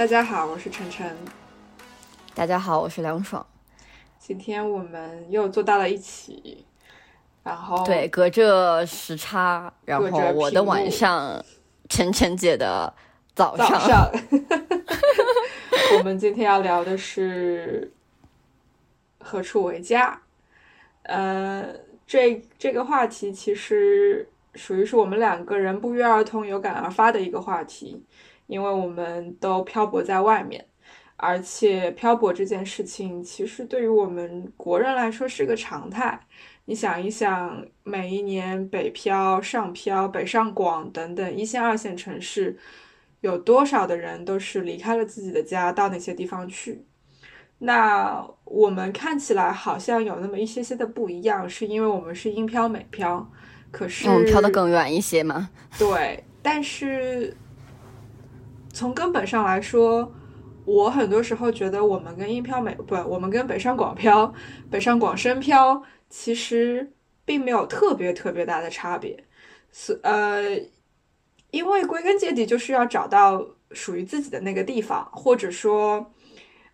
大家好，我是晨晨。大家好，我是梁爽。今天我们又坐到了一起，然后对，隔着时差，然后我的晚上，晨晨姐的早上。早上，我们今天要聊的是何处为家。呃，这这个话题其实属于是我们两个人不约而同、有感而发的一个话题。因为我们都漂泊在外面，而且漂泊这件事情其实对于我们国人来说是个常态。你想一想，每一年北漂、上漂、北上广等等一线、二线城市，有多少的人都是离开了自己的家到那些地方去？那我们看起来好像有那么一些些的不一样，是因为我们是英漂、美漂，可是我们漂得更远一些嘛？对，但是。从根本上来说，我很多时候觉得我们跟英漂美不，我们跟北上广漂、北上广深漂其实并没有特别特别大的差别。所呃，因为归根结底就是要找到属于自己的那个地方，或者说，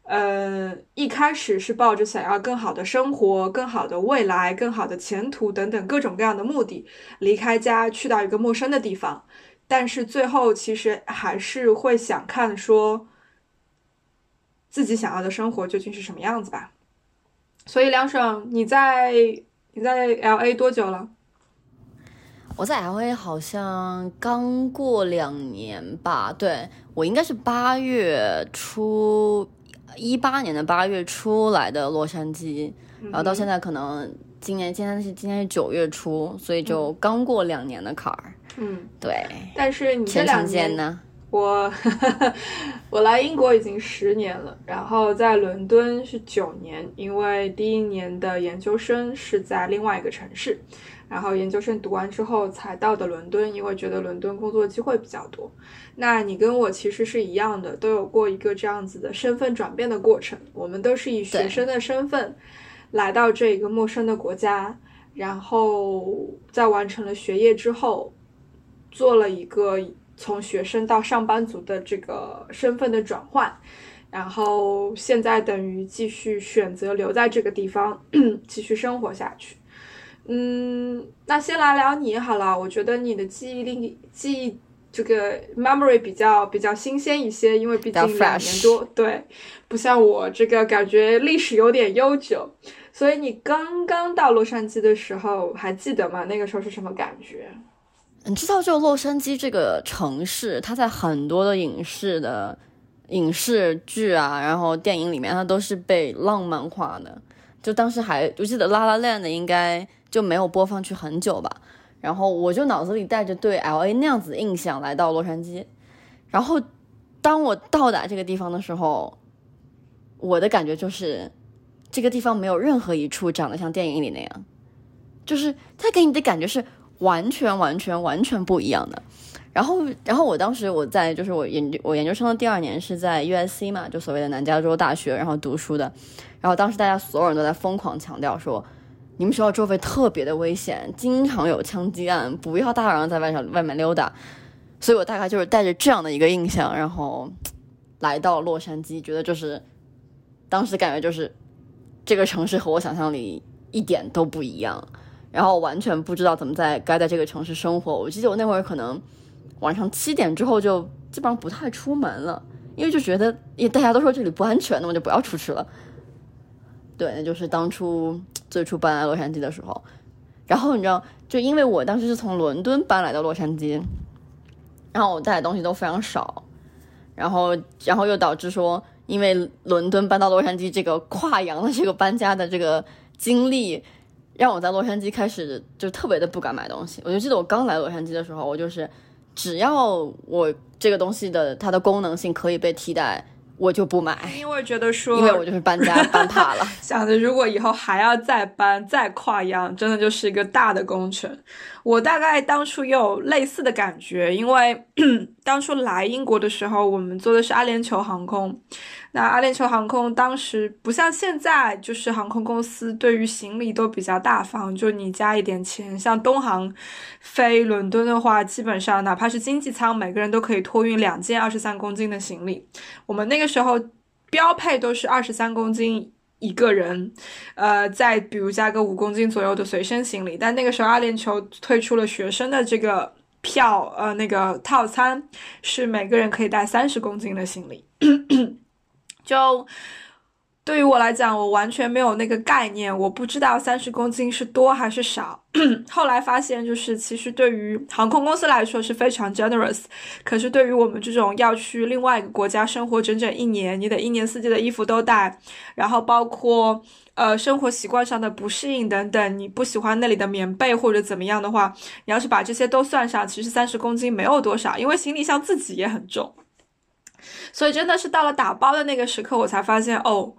呃，一开始是抱着想要更好的生活、更好的未来、更好的前途等等各种各样的目的，离开家去到一个陌生的地方。但是最后其实还是会想看说自己想要的生活究竟是什么样子吧。所以梁爽，你在你在 L A 多久了？我在 L A 好像刚过两年吧。对我应该是八月初，一八年的八月初来的洛杉矶，然后到现在可能今年今天是今天是九月初，所以就刚过两年的坎儿。嗯，对。但是你这两年呢？我 我来英国已经十年了，然后在伦敦是九年，因为第一年的研究生是在另外一个城市，然后研究生读完之后才到的伦敦，因为觉得伦敦工作机会比较多。那你跟我其实是一样的，都有过一个这样子的身份转变的过程。我们都是以学生的身份来到这一个陌生的国家，然后在完成了学业之后。做了一个从学生到上班族的这个身份的转换，然后现在等于继续选择留在这个地方 继续生活下去。嗯，那先来聊你好了，我觉得你的记忆力、记忆这个 memory 比较比较新鲜一些，因为毕竟两年多，对，不像我这个感觉历史有点悠久。所以你刚刚到洛杉矶的时候还记得吗？那个时候是什么感觉？你知道，就洛杉矶这个城市，它在很多的影视的影视剧啊，然后电影里面，它都是被浪漫化的。就当时还，我记得《La La Land》应该就没有播放去很久吧。然后我就脑子里带着对 L A 那样子的印象来到洛杉矶。然后当我到达这个地方的时候，我的感觉就是，这个地方没有任何一处长得像电影里那样，就是它给你的感觉是。完全完全完全不一样的，然后然后我当时我在就是我研我研究生的第二年是在 U S C 嘛，就所谓的南加州大学，然后读书的，然后当时大家所有人都在疯狂强调说，你们学校周围特别的危险，经常有枪击案，不要大晚上在外上外面溜达，所以我大概就是带着这样的一个印象，然后来到洛杉矶，觉得就是当时感觉就是这个城市和我想象里一点都不一样。然后完全不知道怎么在该在这个城市生活。我记得我那会儿可能晚上七点之后就基本上不太出门了，因为就觉得也大家都说这里不安全，那么就不要出去了。对，那就是当初最初搬来洛杉矶的时候。然后你知道，就因为我当时是从伦敦搬来到洛杉矶，然后我带的东西都非常少，然后然后又导致说，因为伦敦搬到洛杉矶这个跨洋的这个搬家的这个经历。让我在洛杉矶开始就特别的不敢买东西。我就记得我刚来洛杉矶的时候，我就是只要我这个东西的它的功能性可以被替代。我就不买，因为觉得说，因为我就是搬家 搬怕了，想着如果以后还要再搬再跨洋，真的就是一个大的工程。我大概当初也有类似的感觉，因为 当初来英国的时候，我们坐的是阿联酋航空。那阿联酋航空当时不像现在，就是航空公司对于行李都比较大方，就你加一点钱。像东航飞伦敦的话，基本上哪怕是经济舱，每个人都可以托运两件二十三公斤的行李。我们那个时候标配都是二十三公斤一个人，呃，再比如加个五公斤左右的随身行李。但那个时候阿联酋推出了学生的这个票，呃，那个套餐是每个人可以带三十公斤的行李。就对于我来讲，我完全没有那个概念，我不知道三十公斤是多还是少。后来发现，就是其实对于航空公司来说是非常 generous，可是对于我们这种要去另外一个国家生活整整一年，你得一年四季的衣服都带，然后包括呃生活习惯上的不适应等等，你不喜欢那里的棉被或者怎么样的话，你要是把这些都算上，其实三十公斤没有多少，因为行李箱自己也很重。所以真的是到了打包的那个时刻，我才发现哦，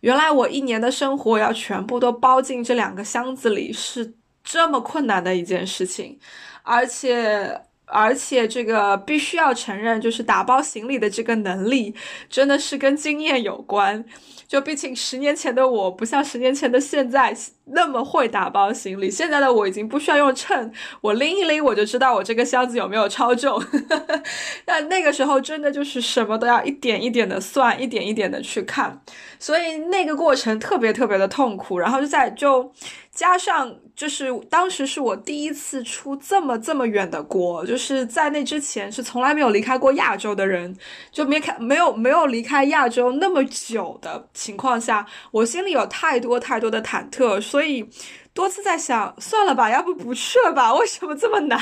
原来我一年的生活要全部都包进这两个箱子里是这么困难的一件事情，而且而且这个必须要承认，就是打包行李的这个能力真的是跟经验有关。就毕竟十年前的我不像十年前的现在那么会打包行李，现在的我已经不需要用秤，我拎一拎我就知道我这个箱子有没有超重。但那个时候真的就是什么都要一点一点的算，一点一点的去看，所以那个过程特别特别的痛苦。然后就在就加上就是当时是我第一次出这么这么远的国，就是在那之前是从来没有离开过亚洲的人，就没开没有没有离开亚洲那么久的。情况下，我心里有太多太多的忐忑，所以多次在想，算了吧，要不不去了吧？为什么这么难？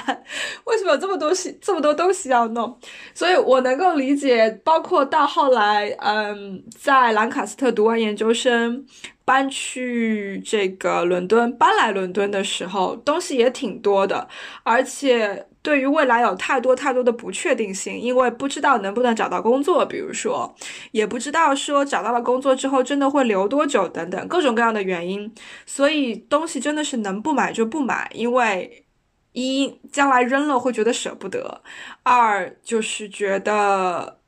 为什么有这么多西这么多东西要弄？所以我能够理解，包括到后来，嗯，在兰卡斯特读完研究生，搬去这个伦敦，搬来伦敦的时候，东西也挺多的，而且。对于未来有太多太多的不确定性，因为不知道能不能找到工作，比如说，也不知道说找到了工作之后真的会留多久等等各种各样的原因，所以东西真的是能不买就不买，因为一将来扔了会觉得舍不得，二就是觉得。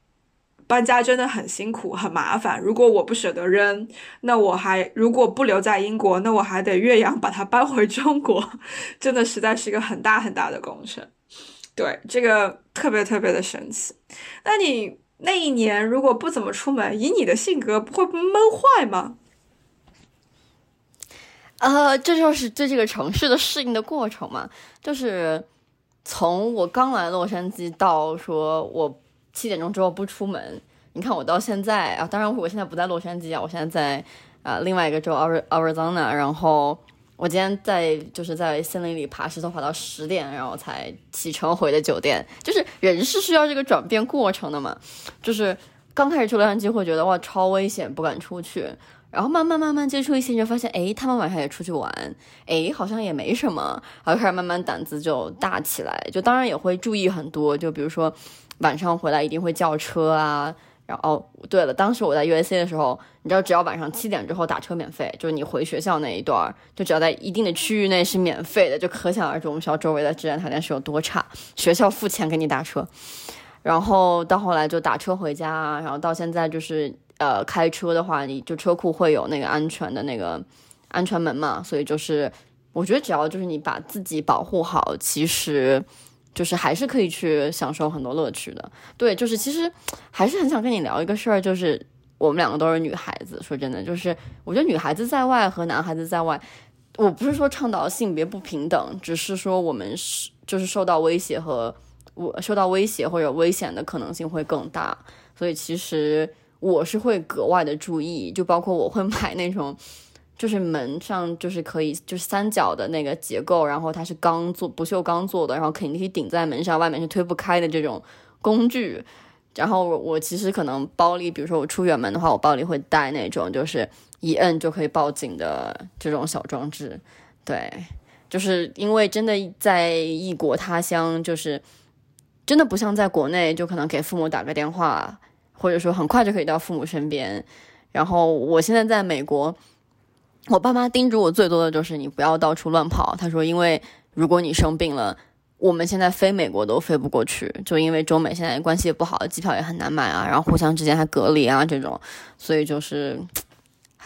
搬家真的很辛苦，很麻烦。如果我不舍得扔，那我还如果不留在英国，那我还得岳阳把它搬回中国，真的实在是一个很大很大的工程。对，这个特别特别的神奇。那你那一年如果不怎么出门，以你的性格，不会闷坏吗？呃，这就是对这个城市的适应的过程嘛。就是从我刚来洛杉矶到说我。七点钟之后不出门，你看我到现在啊，当然我现在不在洛杉矶啊，我现在在啊另外一个州 Arizona，然后我今天在就是在森林里爬石头爬到十点，然后才启程回的酒店。就是人是需要这个转变过程的嘛，就是刚开始去洛杉矶会觉得哇超危险，不敢出去，然后慢慢慢慢接触一些，就发现哎他们晚上也出去玩，哎好像也没什么，然后开始慢慢胆子就大起来，就当然也会注意很多，就比如说。晚上回来一定会叫车啊，然后哦，对了，当时我在 U S A 的时候，你知道只要晚上七点之后打车免费，就是你回学校那一段，就只要在一定的区域内是免费的，就可想而知我们学校周围的治安条件是有多差。学校付钱给你打车，然后到后来就打车回家，然后到现在就是呃开车的话，你就车库会有那个安全的那个安全门嘛，所以就是我觉得只要就是你把自己保护好，其实。就是还是可以去享受很多乐趣的，对，就是其实还是很想跟你聊一个事儿，就是我们两个都是女孩子，说真的，就是我觉得女孩子在外和男孩子在外，我不是说倡导性别不平等，只是说我们是就是受到威胁和我受到威胁或者危险的可能性会更大，所以其实我是会格外的注意，就包括我会买那种。就是门上就是可以就是三角的那个结构，然后它是钢做不锈钢做的，然后肯定可以顶在门上，外面是推不开的这种工具。然后我我其实可能包里，比如说我出远门的话，我包里会带那种就是一摁就可以报警的这种小装置。对，就是因为真的在异国他乡，就是真的不像在国内，就可能给父母打个电话，或者说很快就可以到父母身边。然后我现在在美国，我爸妈叮嘱我最多的就是你不要到处乱跑。他说，因为如果你生病了，我们现在飞美国都飞不过去，就因为中美现在关系也不好，机票也很难买啊，然后互相之间还隔离啊这种，所以就是。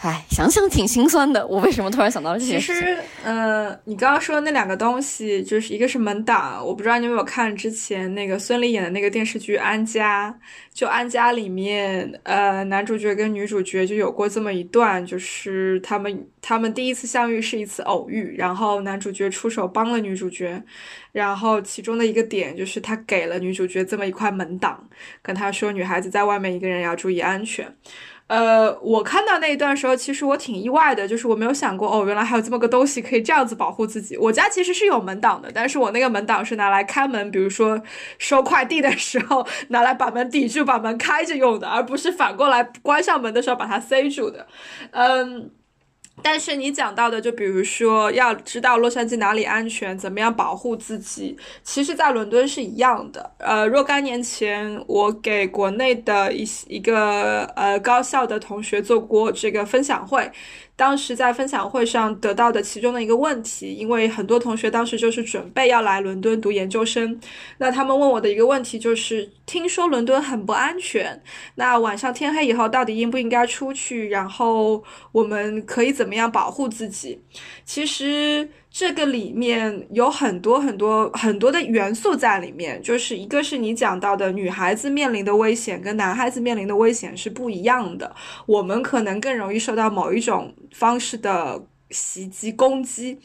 唉，想想挺心酸的。我为什么突然想到这些？其实，呃，你刚刚说的那两个东西，就是一个是门档，我不知道你有没有看之前那个孙俪演的那个电视剧《安家》。就《安家》里面，呃，男主角跟女主角就有过这么一段，就是他们他们第一次相遇是一次偶遇，然后男主角出手帮了女主角，然后其中的一个点就是他给了女主角这么一块门档，跟他说女孩子在外面一个人要注意安全。呃，我看到那一段时候，其实我挺意外的，就是我没有想过，哦，原来还有这么个东西可以这样子保护自己。我家其实是有门挡的，但是我那个门挡是拿来开门，比如说收快递的时候 拿来把门抵住，把门开着用的，而不是反过来关上门的时候把它塞住的。嗯。但是你讲到的，就比如说要知道洛杉矶哪里安全，怎么样保护自己，其实，在伦敦是一样的。呃，若干年前，我给国内的一一个呃高校的同学做过这个分享会。当时在分享会上得到的其中的一个问题，因为很多同学当时就是准备要来伦敦读研究生，那他们问我的一个问题就是：听说伦敦很不安全，那晚上天黑以后到底应不应该出去？然后我们可以怎么样保护自己？其实。这个里面有很多很多很多的元素在里面，就是一个是你讲到的女孩子面临的危险跟男孩子面临的危险是不一样的，我们可能更容易受到某一种方式的袭击攻击，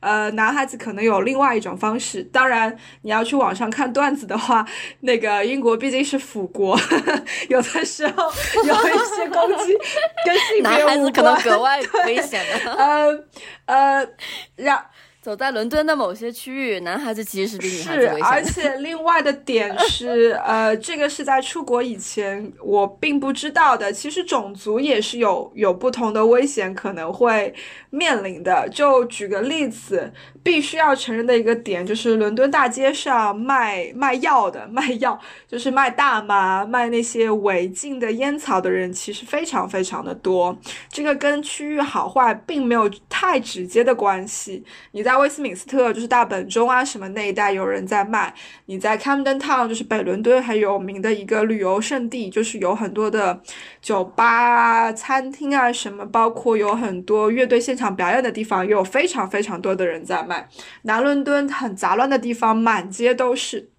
呃，男孩子可能有另外一种方式。当然，你要去网上看段子的话，那个英国毕竟是腐国，有的时候有一些攻击跟性别 男孩子可能格外危险的，呃呃，让。走在伦敦的某些区域，男孩子其实是比女孩子危险。是，而且另外的点是，呃，这个是在出国以前我并不知道的。其实种族也是有有不同的危险可能会面临的。就举个例子，必须要承认的一个点就是，伦敦大街上卖卖药的、卖药就是卖大麻、卖那些违禁的烟草的人，其实非常非常的多。这个跟区域好坏并没有太直接的关系。你。在威斯敏斯特，就是大本钟啊什么那一带有人在卖。你在 Camden Town，就是北伦敦很有名的一个旅游胜地，就是有很多的酒吧、餐厅啊什么，包括有很多乐队现场表演的地方，也有非常非常多的人在卖。南伦敦很杂乱的地方，满街都是。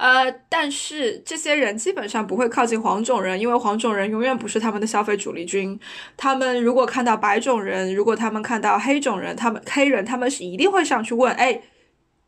呃，但是这些人基本上不会靠近黄种人，因为黄种人永远不是他们的消费主力军。他们如果看到白种人，如果他们看到黑种人，他们黑人他们是一定会上去问，哎，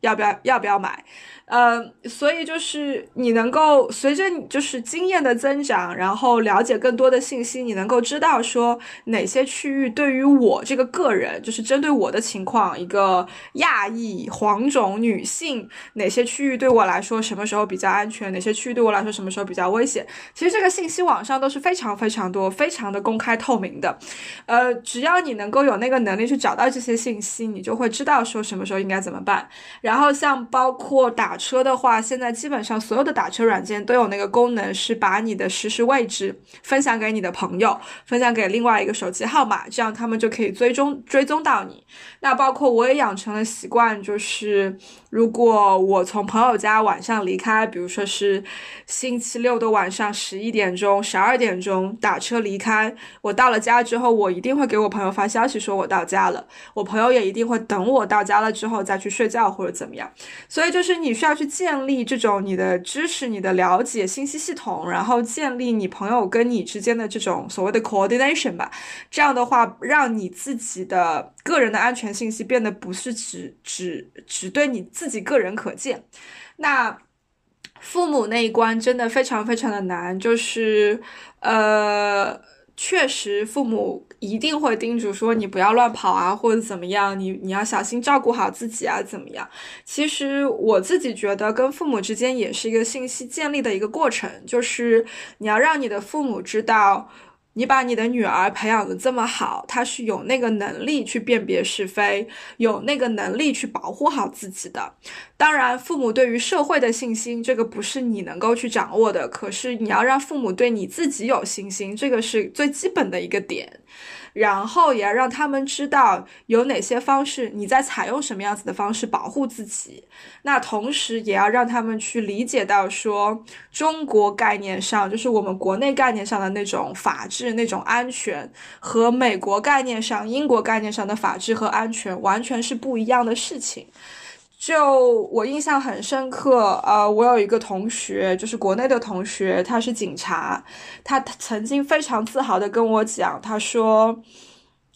要不要要不要买？呃，所以就是你能够随着就是经验的增长，然后了解更多的信息，你能够知道说哪些区域对于我这个个人，就是针对我的情况，一个亚裔黄种女性，哪些区域对我来说什么时候比较安全，哪些区域对我来说什么时候比较危险。其实这个信息网上都是非常非常多，非常的公开透明的。呃，只要你能够有那个能力去找到这些信息，你就会知道说什么时候应该怎么办。然后像包括打。车的话，现在基本上所有的打车软件都有那个功能，是把你的实时位置分享给你的朋友，分享给另外一个手机号码，这样他们就可以追踪追踪到你。那包括我也养成了习惯，就是如果我从朋友家晚上离开，比如说是星期六的晚上十一点钟、十二点钟打车离开，我到了家之后，我一定会给我朋友发消息说我到家了，我朋友也一定会等我到家了之后再去睡觉或者怎么样。所以就是你需要。去建立这种你的知识、你的了解信息系统，然后建立你朋友跟你之间的这种所谓的 coordination 吧。这样的话，让你自己的个人的安全信息变得不是只只只对你自己个人可见。那父母那一关真的非常非常的难，就是呃。确实，父母一定会叮嘱说你不要乱跑啊，或者怎么样，你你要小心照顾好自己啊，怎么样？其实我自己觉得，跟父母之间也是一个信息建立的一个过程，就是你要让你的父母知道，你把你的女儿培养的这么好，她是有那个能力去辨别是非，有那个能力去保护好自己的。当然，父母对于社会的信心，这个不是你能够去掌握的。可是你要让父母对你自己有信心，这个是最基本的一个点。然后也要让他们知道有哪些方式，你在采用什么样子的方式保护自己。那同时也要让他们去理解到，说中国概念上，就是我们国内概念上的那种法治、那种安全，和美国概念上、英国概念上的法治和安全完全是不一样的事情。就我印象很深刻，呃，我有一个同学，就是国内的同学，他是警察，他曾经非常自豪的跟我讲，他说。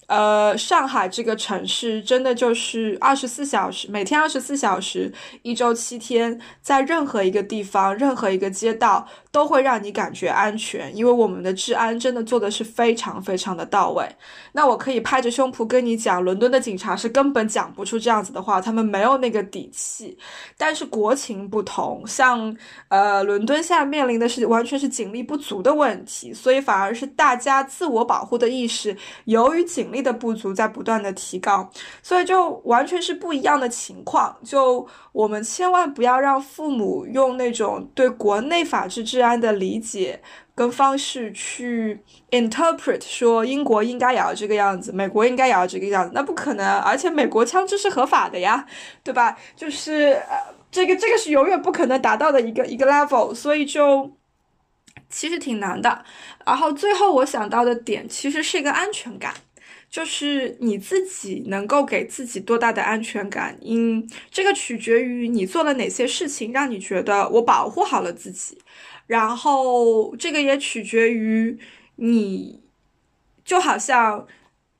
呃，上海这个城市真的就是二十四小时，每天二十四小时，一周七天，在任何一个地方、任何一个街道都会让你感觉安全，因为我们的治安真的做的是非常非常的到位。那我可以拍着胸脯跟你讲，伦敦的警察是根本讲不出这样子的话，他们没有那个底气。但是国情不同，像呃，伦敦现在面临的是完全是警力不足的问题，所以反而是大家自我保护的意识，由于警力。力的不足在不断的提高，所以就完全是不一样的情况。就我们千万不要让父母用那种对国内法治治安的理解跟方式去 interpret，说英国应该也要这个样子，美国应该也要这个样子，那不可能。而且美国枪支是合法的呀，对吧？就是，这个这个是永远不可能达到的一个一个 level，所以就其实挺难的。然后最后我想到的点其实是一个安全感。就是你自己能够给自己多大的安全感，嗯这个取决于你做了哪些事情，让你觉得我保护好了自己，然后这个也取决于你，就好像。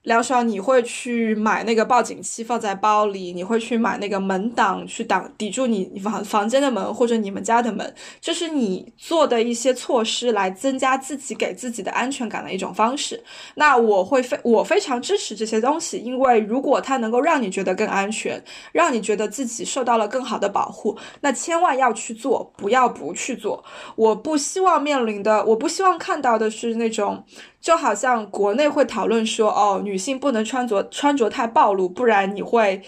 梁爽，你会去买那个报警器放在包里？你会去买那个门挡去挡抵住你房房间的门或者你们家的门？这是你做的一些措施来增加自己给自己的安全感的一种方式。那我会非我非常支持这些东西，因为如果它能够让你觉得更安全，让你觉得自己受到了更好的保护，那千万要去做，不要不去做。我不希望面临的，我不希望看到的是那种。就好像国内会讨论说，哦，女性不能穿着穿着太暴露，不然你会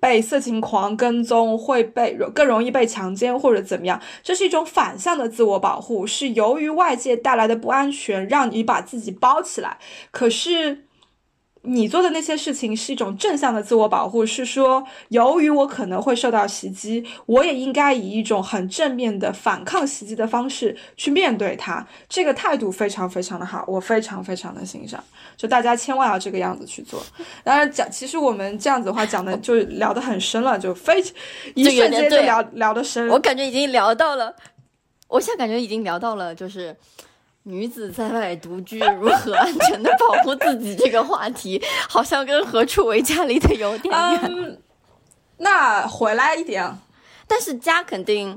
被色情狂跟踪，会被更容易被强奸或者怎么样。这是一种反向的自我保护，是由于外界带来的不安全，让你把自己包起来。可是。你做的那些事情是一种正向的自我保护，是说，由于我可能会受到袭击，我也应该以一种很正面的反抗袭击的方式去面对它。这个态度非常非常的好，我非常非常的欣赏。就大家千万要这个样子去做。当然讲，其实我们这样子的话讲的就聊得很深了，就非一瞬间就聊聊得深。我感觉已经聊到了，我现在感觉已经聊到了，就是。女子在外独居如何安全的保护自己？这个话题好像跟何处为家离得有点远。那回来一点，但是家肯定，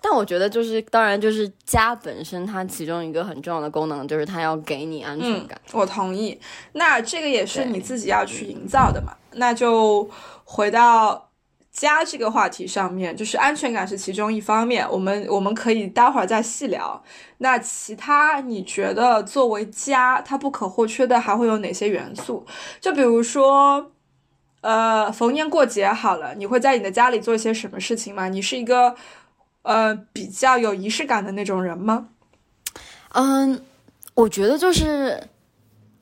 但我觉得就是当然就是家本身它其中一个很重要的功能就是它要给你安全感。我同意。那这个也是你自己要去营造的嘛？那就回到。家这个话题上面，就是安全感是其中一方面，我们我们可以待会儿再细聊。那其他你觉得作为家，它不可或缺的还会有哪些元素？就比如说，呃，逢年过节好了，你会在你的家里做一些什么事情吗？你是一个呃比较有仪式感的那种人吗？嗯，我觉得就是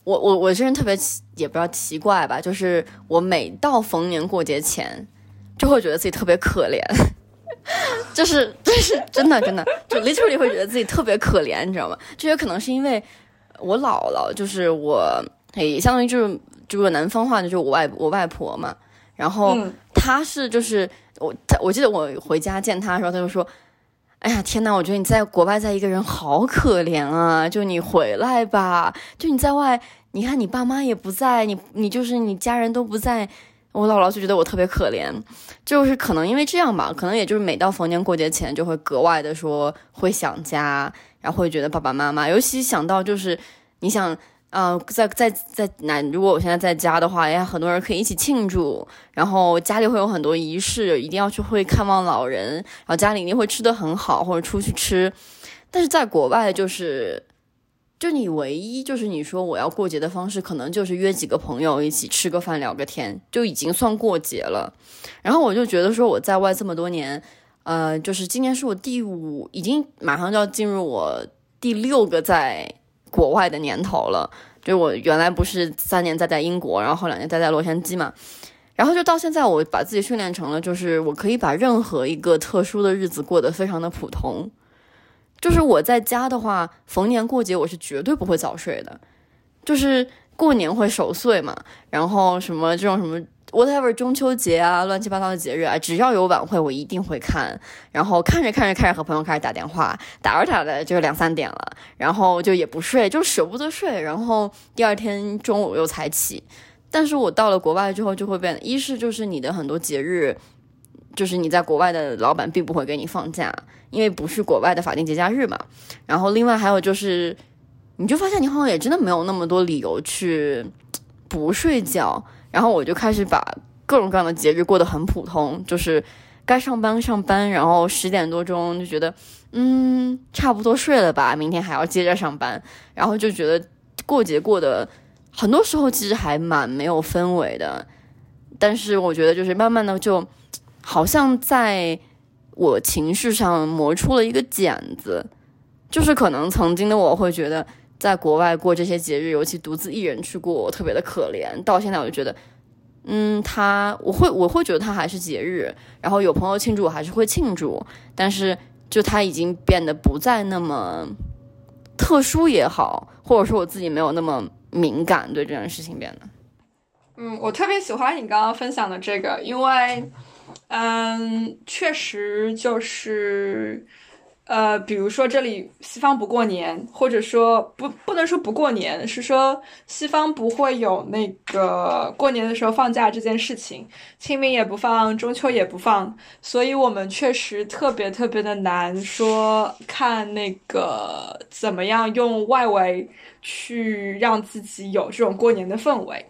我我我这人特别奇，也不知道奇怪吧，就是我每到逢年过节前。就会觉得自己特别可怜，就是就是真的真的，就 literally 会觉得自己特别可怜，你知道吗？这也可能是因为我姥姥，就是我，也相当于就是就是南方话，就是我外我外婆嘛。然后她是就是我，我记得我回家见她的时候，她就说：“哎呀，天呐，我觉得你在国外在一个人好可怜啊！就你回来吧，就你在外，你看你爸妈也不在，你你就是你家人都不在。”我姥姥就觉得我特别可怜，就是可能因为这样吧，可能也就是每到逢年过节前就会格外的说会想家，然后会觉得爸爸妈妈，尤其想到就是你想，呃，在在在南，如果我现在在家的话，哎，很多人可以一起庆祝，然后家里会有很多仪式，一定要去会看望老人，然后家里一定会吃的很好，或者出去吃，但是在国外就是。就你唯一就是你说我要过节的方式，可能就是约几个朋友一起吃个饭聊个天，就已经算过节了。然后我就觉得说我在外这么多年，呃，就是今年是我第五，已经马上就要进入我第六个在国外的年头了。就我原来不是三年在在英国，然后后两年待在洛杉矶嘛，然后就到现在我把自己训练成了，就是我可以把任何一个特殊的日子过得非常的普通。就是我在家的话，逢年过节我是绝对不会早睡的。就是过年会守岁嘛，然后什么这种什么 whatever 中秋节啊，乱七八糟的节日啊，只要有晚会我一定会看。然后看着看着开始和朋友开始打电话，打着打着就两三点了，然后就也不睡，就舍不得睡。然后第二天中午又才起。但是我到了国外之后就会变，一是就是你的很多节日，就是你在国外的老板并不会给你放假。因为不是国外的法定节假日嘛，然后另外还有就是，你就发现你好像也真的没有那么多理由去不睡觉，然后我就开始把各种各样的节日过得很普通，就是该上班上班，然后十点多钟就觉得嗯差不多睡了吧，明天还要接着上班，然后就觉得过节过得很多时候其实还蛮没有氛围的，但是我觉得就是慢慢的就好像在。我情绪上磨出了一个茧子，就是可能曾经的我会觉得，在国外过这些节日，尤其独自一人去过，我特别的可怜。到现在我就觉得，嗯，他我会我会觉得他还是节日，然后有朋友庆祝，我还是会庆祝，但是就他已经变得不再那么特殊也好，或者说我自己没有那么敏感对这件事情变得。嗯，我特别喜欢你刚刚分享的这个，因为。嗯，确实就是，呃，比如说这里西方不过年，或者说不不能说不过年，是说西方不会有那个过年的时候放假这件事情，清明也不放，中秋也不放，所以我们确实特别特别的难说看那个怎么样用外围去让自己有这种过年的氛围。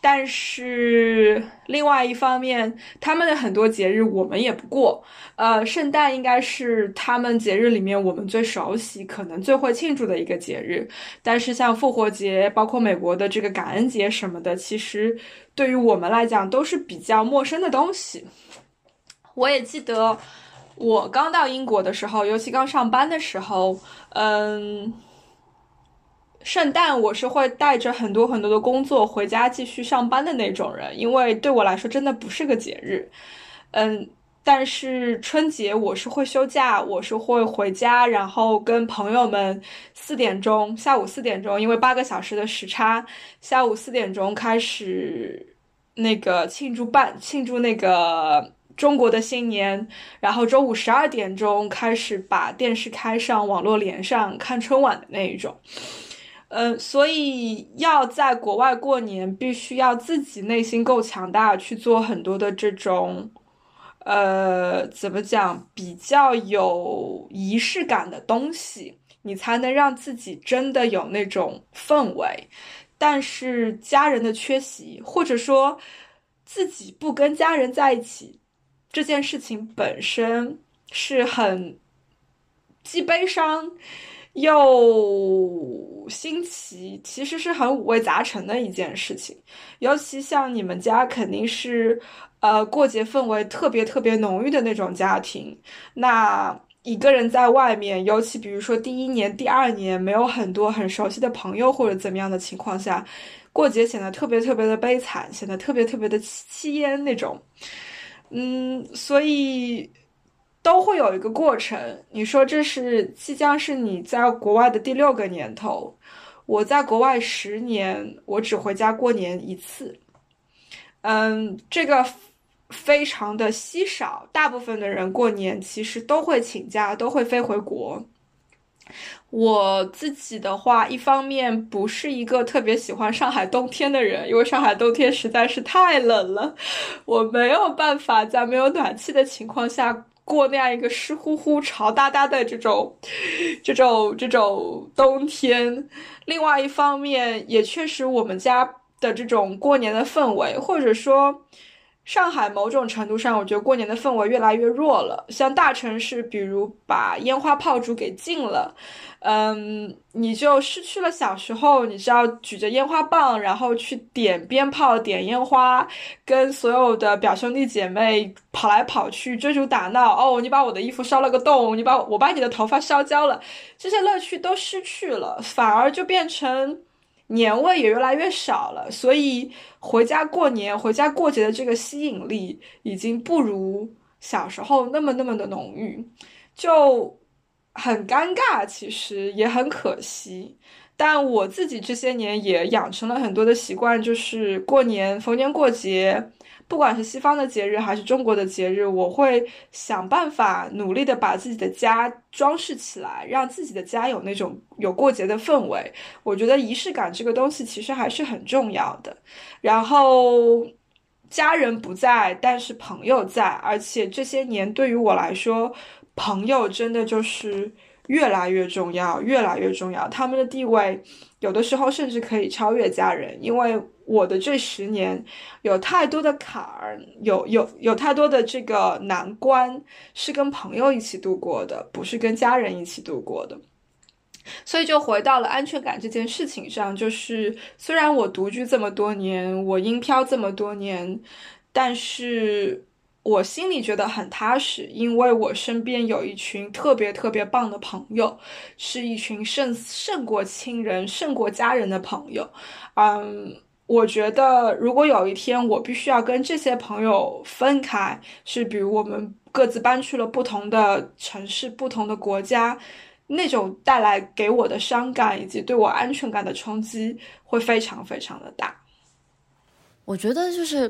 但是另外一方面，他们的很多节日我们也不过。呃，圣诞应该是他们节日里面我们最熟悉、可能最会庆祝的一个节日。但是像复活节，包括美国的这个感恩节什么的，其实对于我们来讲都是比较陌生的东西。我也记得我刚到英国的时候，尤其刚上班的时候，嗯。圣诞我是会带着很多很多的工作回家继续上班的那种人，因为对我来说真的不是个节日。嗯，但是春节我是会休假，我是会回家，然后跟朋友们四点钟下午四点钟，因为八个小时的时差，下午四点钟开始那个庆祝办庆祝那个中国的新年，然后中午十二点钟开始把电视开上，网络连上看春晚的那一种。嗯，所以要在国外过年，必须要自己内心够强大，去做很多的这种，呃，怎么讲，比较有仪式感的东西，你才能让自己真的有那种氛围。但是家人的缺席，或者说自己不跟家人在一起，这件事情本身是很既悲伤。又新奇，其实是很五味杂陈的一件事情。尤其像你们家，肯定是呃过节氛围特别特别浓郁的那种家庭。那一个人在外面，尤其比如说第一年、第二年没有很多很熟悉的朋友或者怎么样的情况下，过节显得特别特别的悲惨，显得特别特别的凄烟那种。嗯，所以。都会有一个过程。你说这是即将是你在国外的第六个年头，我在国外十年，我只回家过年一次。嗯，这个非常的稀少，大部分的人过年其实都会请假，都会飞回国。我自己的话，一方面不是一个特别喜欢上海冬天的人，因为上海冬天实在是太冷了，我没有办法在没有暖气的情况下。过那样一个湿乎乎、潮哒哒的这种、这种、这种冬天。另外一方面，也确实我们家的这种过年的氛围，或者说上海某种程度上，我觉得过年的氛围越来越弱了。像大城市，比如把烟花炮竹给禁了，嗯，你就失去了小时候，你知道举着烟花棒，然后去点鞭炮、点烟花，跟所有的表兄弟姐妹跑来跑去、追逐打闹。哦，你把我的衣服烧了个洞，你把我把你的头发烧焦了，这些乐趣都失去了，反而就变成。年味也越来越少了，所以回家过年、回家过节的这个吸引力已经不如小时候那么那么的浓郁，就很尴尬，其实也很可惜。但我自己这些年也养成了很多的习惯，就是过年、逢年过节。不管是西方的节日还是中国的节日，我会想办法努力的把自己的家装饰起来，让自己的家有那种有过节的氛围。我觉得仪式感这个东西其实还是很重要的。然后家人不在，但是朋友在，而且这些年对于我来说，朋友真的就是越来越重要，越来越重要。他们的地位有的时候甚至可以超越家人，因为。我的这十年有太多的坎儿，有有有太多的这个难关是跟朋友一起度过的，不是跟家人一起度过的。所以就回到了安全感这件事情上，就是虽然我独居这么多年，我阴漂这么多年，但是我心里觉得很踏实，因为我身边有一群特别特别棒的朋友，是一群胜胜过亲人、胜过家人的朋友，嗯。我觉得，如果有一天我必须要跟这些朋友分开，是比如我们各自搬去了不同的城市、不同的国家，那种带来给我的伤感以及对我安全感的冲击会非常非常的大。我觉得就是。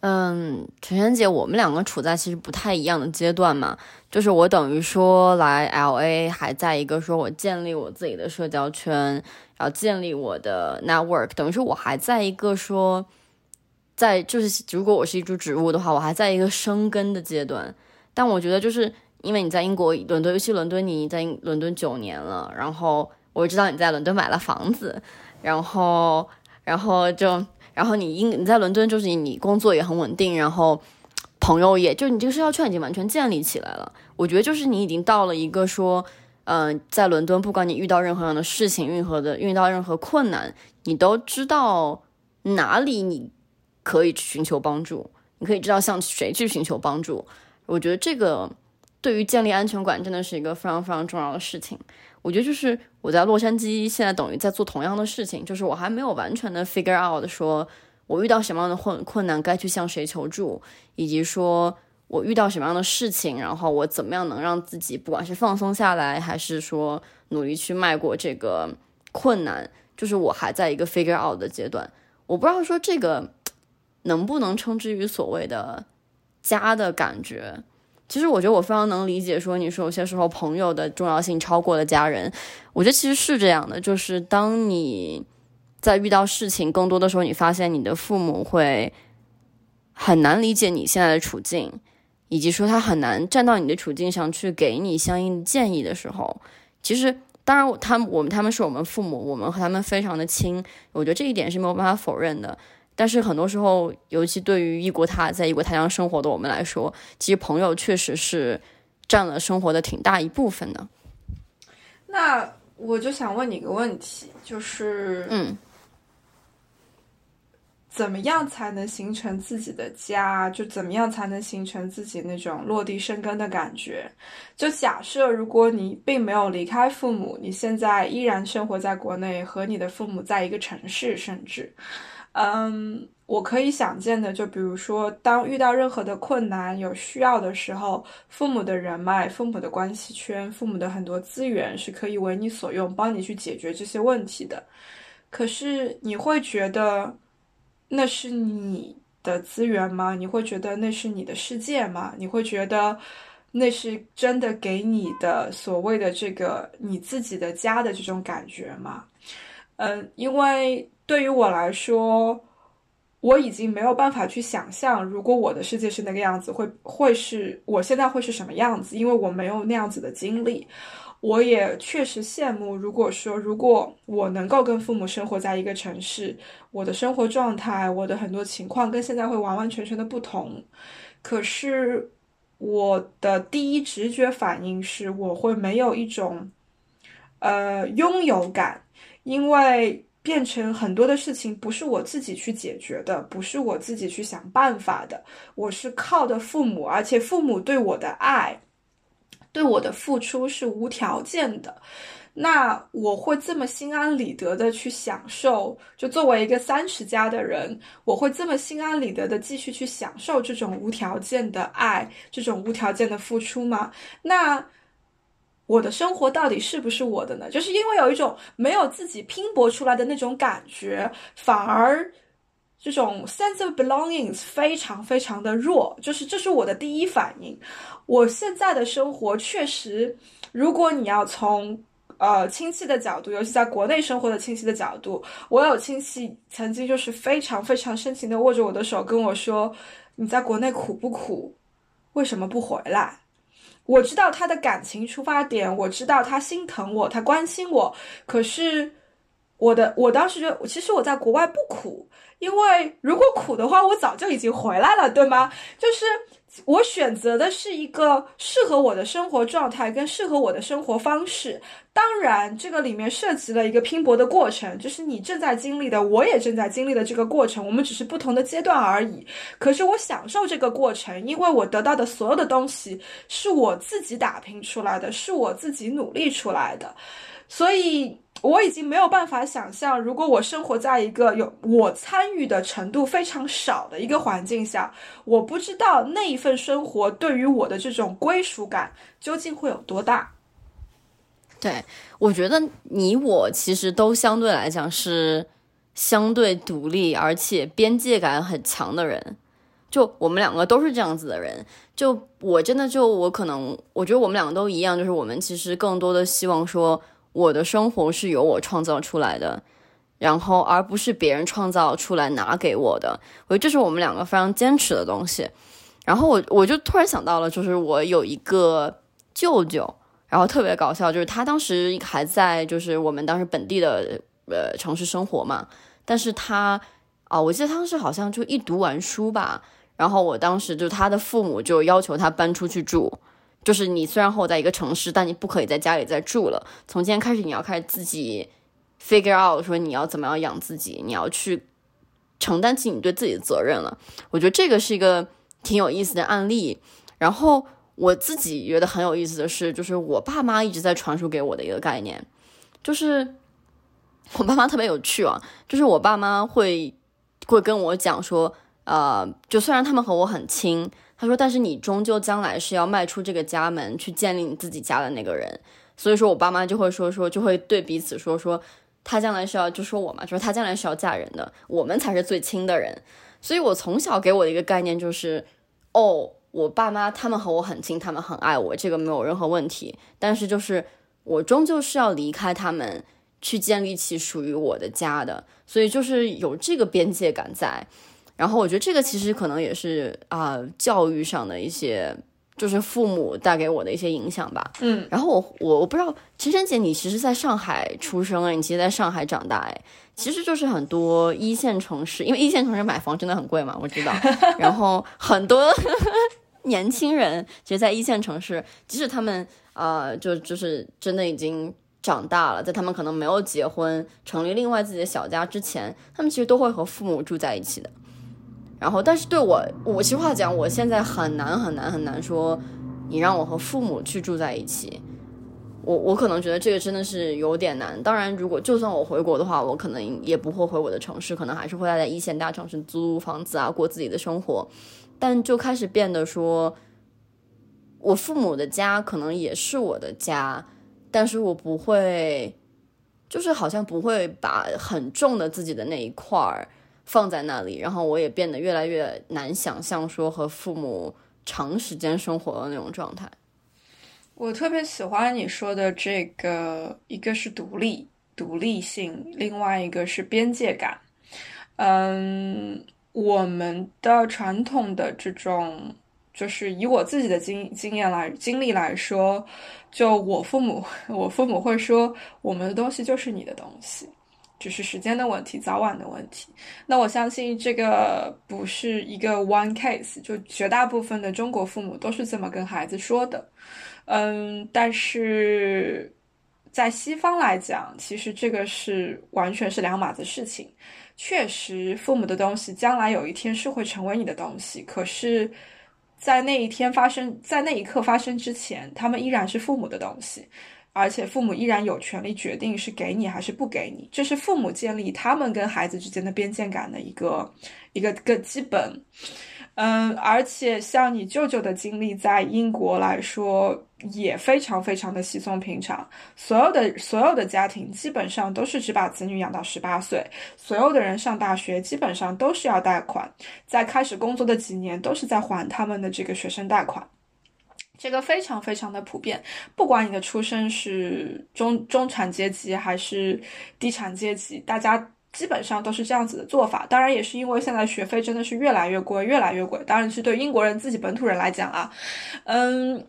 嗯，陈璇姐，我们两个处在其实不太一样的阶段嘛。就是我等于说来 L A 还在一个说我建立我自己的社交圈，然后建立我的 network，等于说我还在一个说在就是如果我是一株植物的话，我还在一个生根的阶段。但我觉得就是因为你在英国伦敦，尤其伦敦，你在伦敦九年了，然后我知道你在伦敦买了房子，然后然后就。然后你应你在伦敦，就是你工作也很稳定，然后朋友也就你这个社交圈已经完全建立起来了。我觉得就是你已经到了一个说，嗯，在伦敦，不管你遇到任何样的事情，任何的遇到任何困难，你都知道哪里你可以去寻求帮助，你可以知道向谁去寻求帮助。我觉得这个对于建立安全感真的是一个非常非常重要的事情。我觉得就是我在洛杉矶，现在等于在做同样的事情，就是我还没有完全的 figure out 说，我遇到什么样的困困难该去向谁求助，以及说我遇到什么样的事情，然后我怎么样能让自己不管是放松下来，还是说努力去迈过这个困难，就是我还在一个 figure out 的阶段。我不知道说这个能不能称之于所谓的家的感觉。其实我觉得我非常能理解，说你说有些时候朋友的重要性超过了家人，我觉得其实是这样的，就是当你在遇到事情更多的时候，你发现你的父母会很难理解你现在的处境，以及说他很难站到你的处境上去给你相应的建议的时候，其实当然他我们他们是我们父母，我们和他们非常的亲，我觉得这一点是没有办法否认的。但是很多时候，尤其对于异国他在异国他乡生活的我们来说，其实朋友确实是占了生活的挺大一部分的。那我就想问你一个问题，就是嗯，怎么样才能形成自己的家？就怎么样才能形成自己那种落地生根的感觉？就假设如果你并没有离开父母，你现在依然生活在国内，和你的父母在一个城市，甚至。嗯，我可以想见的，就比如说，当遇到任何的困难、有需要的时候，父母的人脉、父母的关系圈、父母的很多资源是可以为你所用，帮你去解决这些问题的。可是，你会觉得那是你的资源吗？你会觉得那是你的世界吗？你会觉得那是真的给你的所谓的这个你自己的家的这种感觉吗？嗯，因为。对于我来说，我已经没有办法去想象，如果我的世界是那个样子，会会是我现在会是什么样子，因为我没有那样子的经历。我也确实羡慕，如果说如果我能够跟父母生活在一个城市，我的生活状态，我的很多情况跟现在会完完全全的不同。可是我的第一直觉反应是，我会没有一种呃拥有感，因为变成很多的事情不是我自己去解决的，不是我自己去想办法的，我是靠的父母，而且父母对我的爱。对我的付出是无条件的，那我会这么心安理得的去享受？就作为一个三十加的人，我会这么心安理得的继续去享受这种无条件的爱，这种无条件的付出吗？那我的生活到底是不是我的呢？就是因为有一种没有自己拼搏出来的那种感觉，反而。这种 sense of belongings 非常非常的弱，就是这是我的第一反应。我现在的生活确实，如果你要从呃亲戚的角度，尤其在国内生活的亲戚的角度，我有亲戚曾经就是非常非常深情的握着我的手跟我说：“你在国内苦不苦？为什么不回来？”我知道他的感情出发点，我知道他心疼我，他关心我。可是我的我当时觉得，其实我在国外不苦。因为如果苦的话，我早就已经回来了，对吗？就是我选择的是一个适合我的生活状态跟适合我的生活方式。当然，这个里面涉及了一个拼搏的过程，就是你正在经历的，我也正在经历的这个过程。我们只是不同的阶段而已。可是我享受这个过程，因为我得到的所有的东西是我自己打拼出来的，是我自己努力出来的，所以。我已经没有办法想象，如果我生活在一个有我参与的程度非常少的一个环境下，我不知道那一份生活对于我的这种归属感究竟会有多大。对，我觉得你我其实都相对来讲是相对独立，而且边界感很强的人。就我们两个都是这样子的人。就我真的就我可能，我觉得我们两个都一样，就是我们其实更多的希望说。我的生活是由我创造出来的，然后而不是别人创造出来拿给我的。我觉得这是我们两个非常坚持的东西。然后我我就突然想到了，就是我有一个舅舅，然后特别搞笑，就是他当时还在就是我们当时本地的呃城市生活嘛，但是他啊，我记得当时好像就一读完书吧，然后我当时就他的父母就要求他搬出去住。就是你虽然和我在一个城市，但你不可以在家里再住了。从今天开始，你要开始自己 figure out，说你要怎么样养自己，你要去承担起你对自己的责任了。我觉得这个是一个挺有意思的案例。然后我自己觉得很有意思的是，就是我爸妈一直在传输给我的一个概念，就是我爸妈特别有趣啊，就是我爸妈会会跟我讲说，呃，就虽然他们和我很亲。他说：“但是你终究将来是要迈出这个家门，去建立你自己家的那个人。所以说我爸妈就会说说，就会对彼此说说，他将来是要就说我嘛，就是他将来是要嫁人的，我们才是最亲的人。所以我从小给我的一个概念就是，哦，我爸妈他们和我很亲，他们很爱我，这个没有任何问题。但是就是我终究是要离开他们，去建立起属于我的家的。所以就是有这个边界感在。”然后我觉得这个其实可能也是啊，教育上的一些，就是父母带给我的一些影响吧。嗯，然后我我我不知道，陈晨姐，你其实在上海出生哎，你其实在上海长大哎，其实就是很多一线城市，因为一线城市买房真的很贵嘛，我知道。然后很多 年轻人，其实，在一线城市，即使他们呃，就就是真的已经长大了，在他们可能没有结婚、成立另外自己的小家之前，他们其实都会和父母住在一起的。然后，但是对我，我实话讲，我现在很难很难很难说，你让我和父母去住在一起，我我可能觉得这个真的是有点难。当然，如果就算我回国的话，我可能也不会回我的城市，可能还是会待在一线大城市租房子啊，过自己的生活。但就开始变得说，我父母的家可能也是我的家，但是我不会，就是好像不会把很重的自己的那一块儿。放在那里，然后我也变得越来越难想象说和父母长时间生活的那种状态。我特别喜欢你说的这个，一个是独立、独立性，另外一个是边界感。嗯，我们的传统的这种，就是以我自己的经经验来经历来说，就我父母，我父母会说，我们的东西就是你的东西，只是时间的问题，早晚的问题。那我相信这个不是一个 one case，就绝大部分的中国父母都是这么跟孩子说的。嗯，但是在西方来讲，其实这个是完全是两码子事情。确实，父母的东西将来有一天是会成为你的东西。可是，在那一天发生，在那一刻发生之前，他们依然是父母的东西，而且父母依然有权利决定是给你还是不给你。这是父母建立他们跟孩子之间的边界感的一个一个个基本。嗯，而且像你舅舅的经历，在英国来说也非常非常的稀松平常。所有的所有的家庭基本上都是只把子女养到十八岁，所有的人上大学基本上都是要贷款，在开始工作的几年都是在还他们的这个学生贷款，这个非常非常的普遍。不管你的出身是中中产阶级还是低产阶级，大家。基本上都是这样子的做法，当然也是因为现在学费真的是越来越贵，越来越贵。当然是对英国人自己本土人来讲啊，嗯，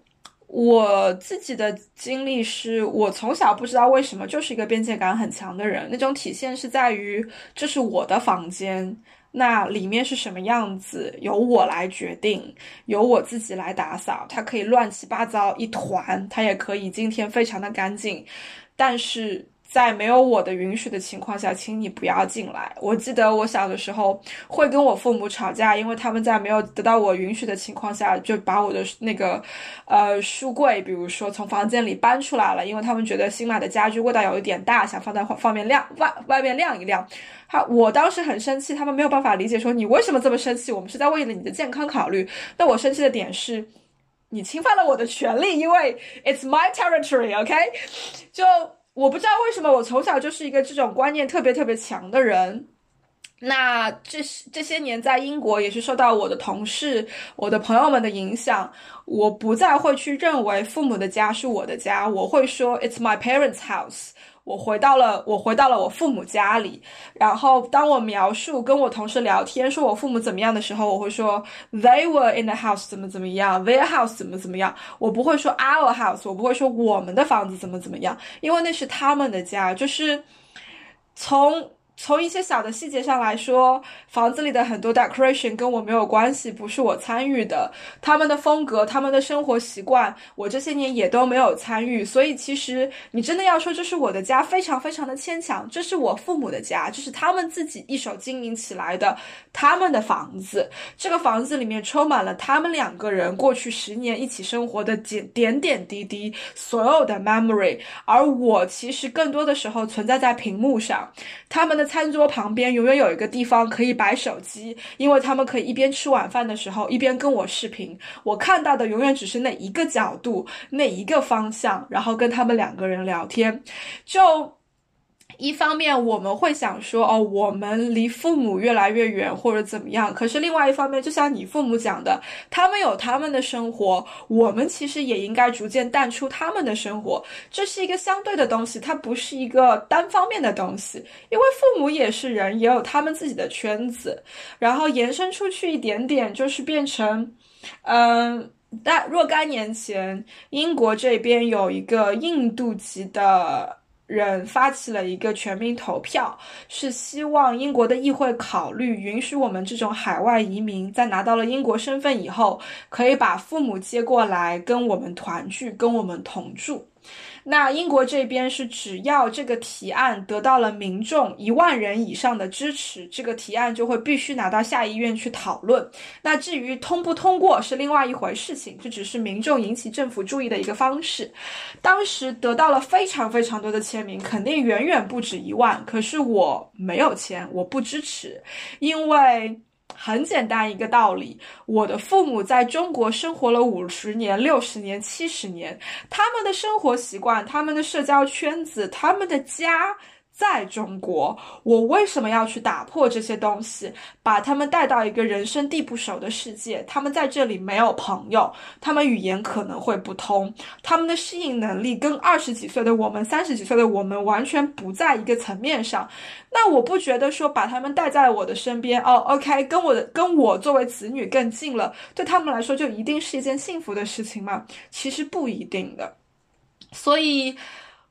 我自己的经历是我从小不知道为什么就是一个边界感很强的人，那种体现是在于这是我的房间，那里面是什么样子由我来决定，由我自己来打扫，它可以乱七八糟一团，它也可以今天非常的干净，但是。在没有我的允许的情况下，请你不要进来。我记得我小的时候会跟我父母吵架，因为他们在没有得到我允许的情况下，就把我的那个，呃，书柜，比如说从房间里搬出来了，因为他们觉得新买的家具味道有一点大，想放在方面晾外外面晾一晾。好，我当时很生气，他们没有办法理解，说你为什么这么生气？我们是在为了你的健康考虑。那我生气的点是，你侵犯了我的权利，因为 it's my territory，OK？就。我不知道为什么我从小就是一个这种观念特别特别强的人。那这这些年在英国也是受到我的同事、我的朋友们的影响，我不再会去认为父母的家是我的家，我会说 It's my parents' house。我回到了我回到了我父母家里，然后当我描述跟我同事聊天说我父母怎么样的时候，我会说 They were in the house 怎么怎么样，Their house 怎么怎么样，我不会说 Our house，我不会说我们的房子怎么怎么样，因为那是他们的家，就是从。从一些小的细节上来说，房子里的很多 decoration 跟我没有关系，不是我参与的。他们的风格、他们的生活习惯，我这些年也都没有参与。所以，其实你真的要说这是我的家，非常非常的牵强。这是我父母的家，这是他们自己一手经营起来的，他们的房子。这个房子里面充满了他们两个人过去十年一起生活的点点点滴滴，所有的 memory。而我其实更多的时候存在在屏幕上，他们的。餐桌旁边永远有一个地方可以摆手机，因为他们可以一边吃晚饭的时候一边跟我视频。我看到的永远只是那一个角度、那一个方向，然后跟他们两个人聊天，就。一方面我们会想说，哦，我们离父母越来越远，或者怎么样。可是另外一方面，就像你父母讲的，他们有他们的生活，我们其实也应该逐渐淡出他们的生活。这是一个相对的东西，它不是一个单方面的东西。因为父母也是人，也有他们自己的圈子。然后延伸出去一点点，就是变成，嗯，大若干年前，英国这边有一个印度籍的。人发起了一个全民投票，是希望英国的议会考虑允许我们这种海外移民在拿到了英国身份以后，可以把父母接过来跟我们团聚，跟我们同住。那英国这边是，只要这个提案得到了民众一万人以上的支持，这个提案就会必须拿到下议院去讨论。那至于通不通过是另外一回事情，这只是民众引起政府注意的一个方式。当时得到了非常非常多的签名，肯定远远不止一万。可是我没有签，我不支持，因为。很简单一个道理，我的父母在中国生活了五十年、六十年、七十年，他们的生活习惯、他们的社交圈子、他们的家在中国，我为什么要去打破这些东西，把他们带到一个人生地不熟的世界？他们在这里没有朋友，他们语言可能会不通，他们的适应能力跟二十几岁的我们、三十几岁的我们完全不在一个层面上。那我不觉得说把他们带在我的身边哦，OK，跟我的跟我作为子女更近了，对他们来说就一定是一件幸福的事情吗？其实不一定的，所以。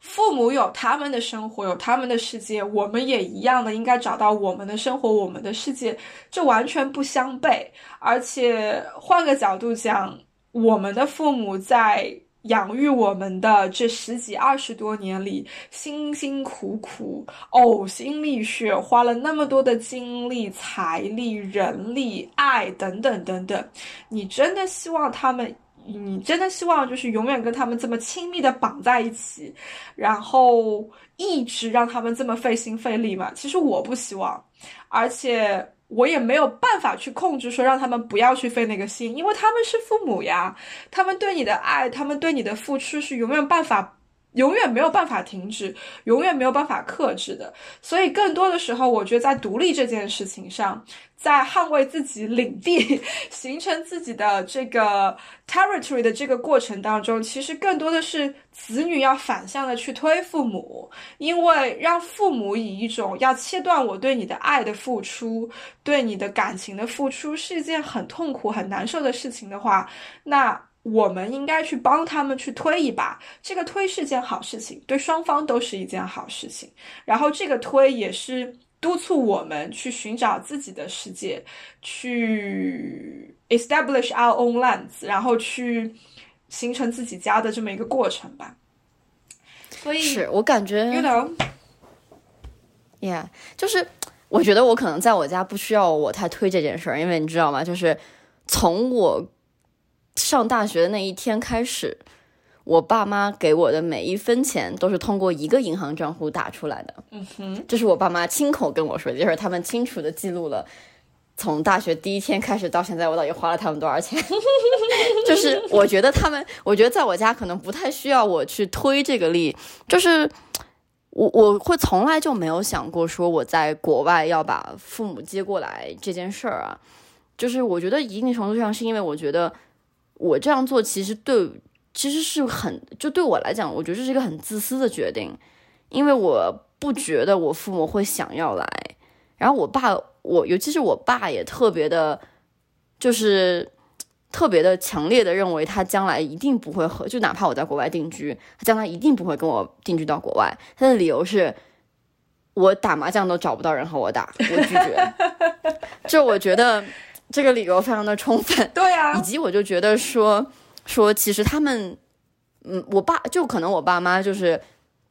父母有他们的生活，有他们的世界，我们也一样的应该找到我们的生活，我们的世界，这完全不相悖。而且换个角度讲，我们的父母在养育我们的这十几二十多年里，辛辛苦苦、呕心沥血，花了那么多的精力、财力、人力、爱等等等等，你真的希望他们？你真的希望就是永远跟他们这么亲密的绑在一起，然后一直让他们这么费心费力吗？其实我不希望，而且我也没有办法去控制说让他们不要去费那个心，因为他们是父母呀，他们对你的爱，他们对你的付出是永远办法。永远没有办法停止，永远没有办法克制的。所以，更多的时候，我觉得在独立这件事情上，在捍卫自己领地、形成自己的这个 territory 的这个过程当中，其实更多的是子女要反向的去推父母，因为让父母以一种要切断我对你的爱的付出、对你的感情的付出是一件很痛苦、很难受的事情的话，那。我们应该去帮他们去推一把，这个推是件好事情，对双方都是一件好事情。然后这个推也是督促我们去寻找自己的世界，去 establish our own lands，然后去形成自己家的这么一个过程吧。所以是我感觉，you know，yeah，就是我觉得我可能在我家不需要我太推这件事儿，因为你知道吗？就是从我。上大学的那一天开始，我爸妈给我的每一分钱都是通过一个银行账户打出来的。嗯哼，这是我爸妈亲口跟我说的，就是他们清楚的记录了从大学第一天开始到现在，我到底花了他们多少钱。就是我觉得他们，我觉得在我家可能不太需要我去推这个力，就是我我会从来就没有想过说我在国外要把父母接过来这件事儿啊。就是我觉得一定程度上是因为我觉得。我这样做其实对，其实是很就对我来讲，我觉得这是一个很自私的决定，因为我不觉得我父母会想要来。然后我爸，我尤其是我爸也特别的，就是特别的强烈的认为他将来一定不会和，就哪怕我在国外定居，他将来一定不会跟我定居到国外。他的理由是，我打麻将都找不到人和我打，我拒绝。就我觉得。这个理由非常的充分，对啊，以及我就觉得说说，其实他们，嗯，我爸就可能我爸妈就是，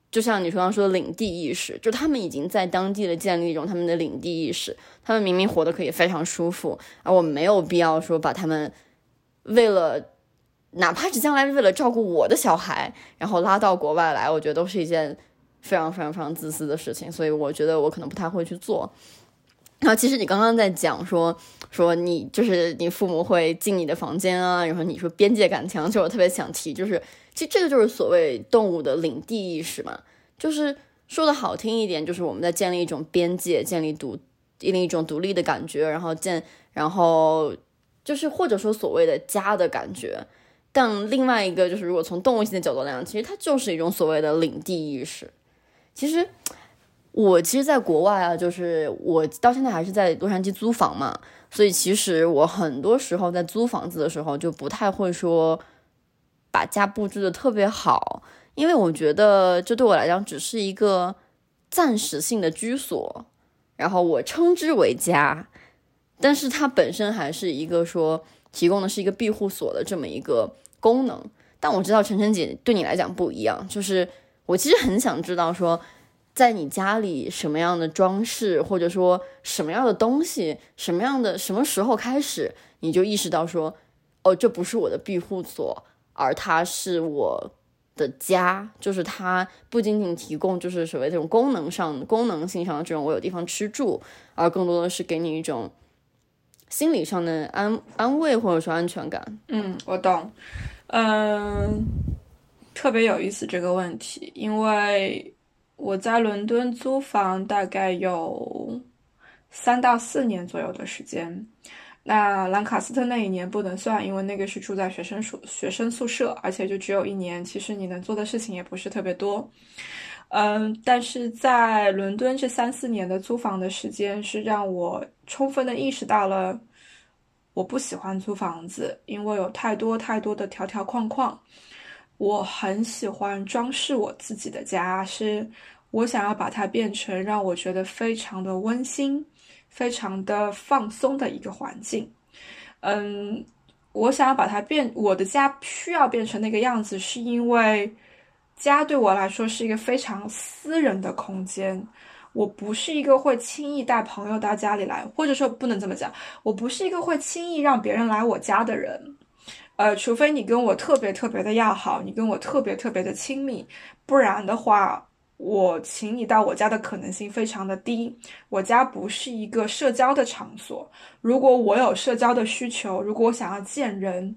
就像你刚刚说的领地意识，就他们已经在当地的建立一种他们的领地意识，他们明明活得可以非常舒服，而我没有必要说把他们为了，哪怕是将来为了照顾我的小孩，然后拉到国外来，我觉得都是一件非常非常非常自私的事情，所以我觉得我可能不太会去做。然后其实你刚刚在讲说说你就是你父母会进你的房间啊，然后你说边界感强，就我特别想提，就是其实这个就是所谓动物的领地意识嘛，就是说的好听一点，就是我们在建立一种边界，建立独建立一种独立的感觉，然后建然后就是或者说所谓的家的感觉，但另外一个就是如果从动物性的角度来讲，其实它就是一种所谓的领地意识，其实。我其实，在国外啊，就是我到现在还是在洛杉矶租房嘛，所以其实我很多时候在租房子的时候，就不太会说把家布置的特别好，因为我觉得这对我来讲只是一个暂时性的居所，然后我称之为家，但是它本身还是一个说提供的是一个庇护所的这么一个功能。但我知道晨晨姐对你来讲不一样，就是我其实很想知道说。在你家里什么样的装饰，或者说什么样的东西，什么样的什么时候开始，你就意识到说，哦，这不是我的庇护所，而它是我的家。就是它不仅仅提供就是所谓这种功能上、功能性上的这种我有地方吃住，而更多的是给你一种心理上的安安慰或者说安全感。嗯，我懂。嗯，特别有意思这个问题，因为。我在伦敦租房大概有三到四年左右的时间。那兰卡斯特那一年不能算，因为那个是住在学生宿学生宿舍，而且就只有一年。其实你能做的事情也不是特别多。嗯，但是在伦敦这三四年的租房的时间，是让我充分的意识到了我不喜欢租房子，因为有太多太多的条条框框。我很喜欢装饰我自己的家，是我想要把它变成让我觉得非常的温馨。非常的放松的一个环境，嗯，我想要把它变，我的家需要变成那个样子，是因为家对我来说是一个非常私人的空间。我不是一个会轻易带朋友到家里来，或者说不能这么讲，我不是一个会轻易让别人来我家的人。呃，除非你跟我特别特别的要好，你跟我特别特别的亲密，不然的话。我请你到我家的可能性非常的低，我家不是一个社交的场所。如果我有社交的需求，如果我想要见人，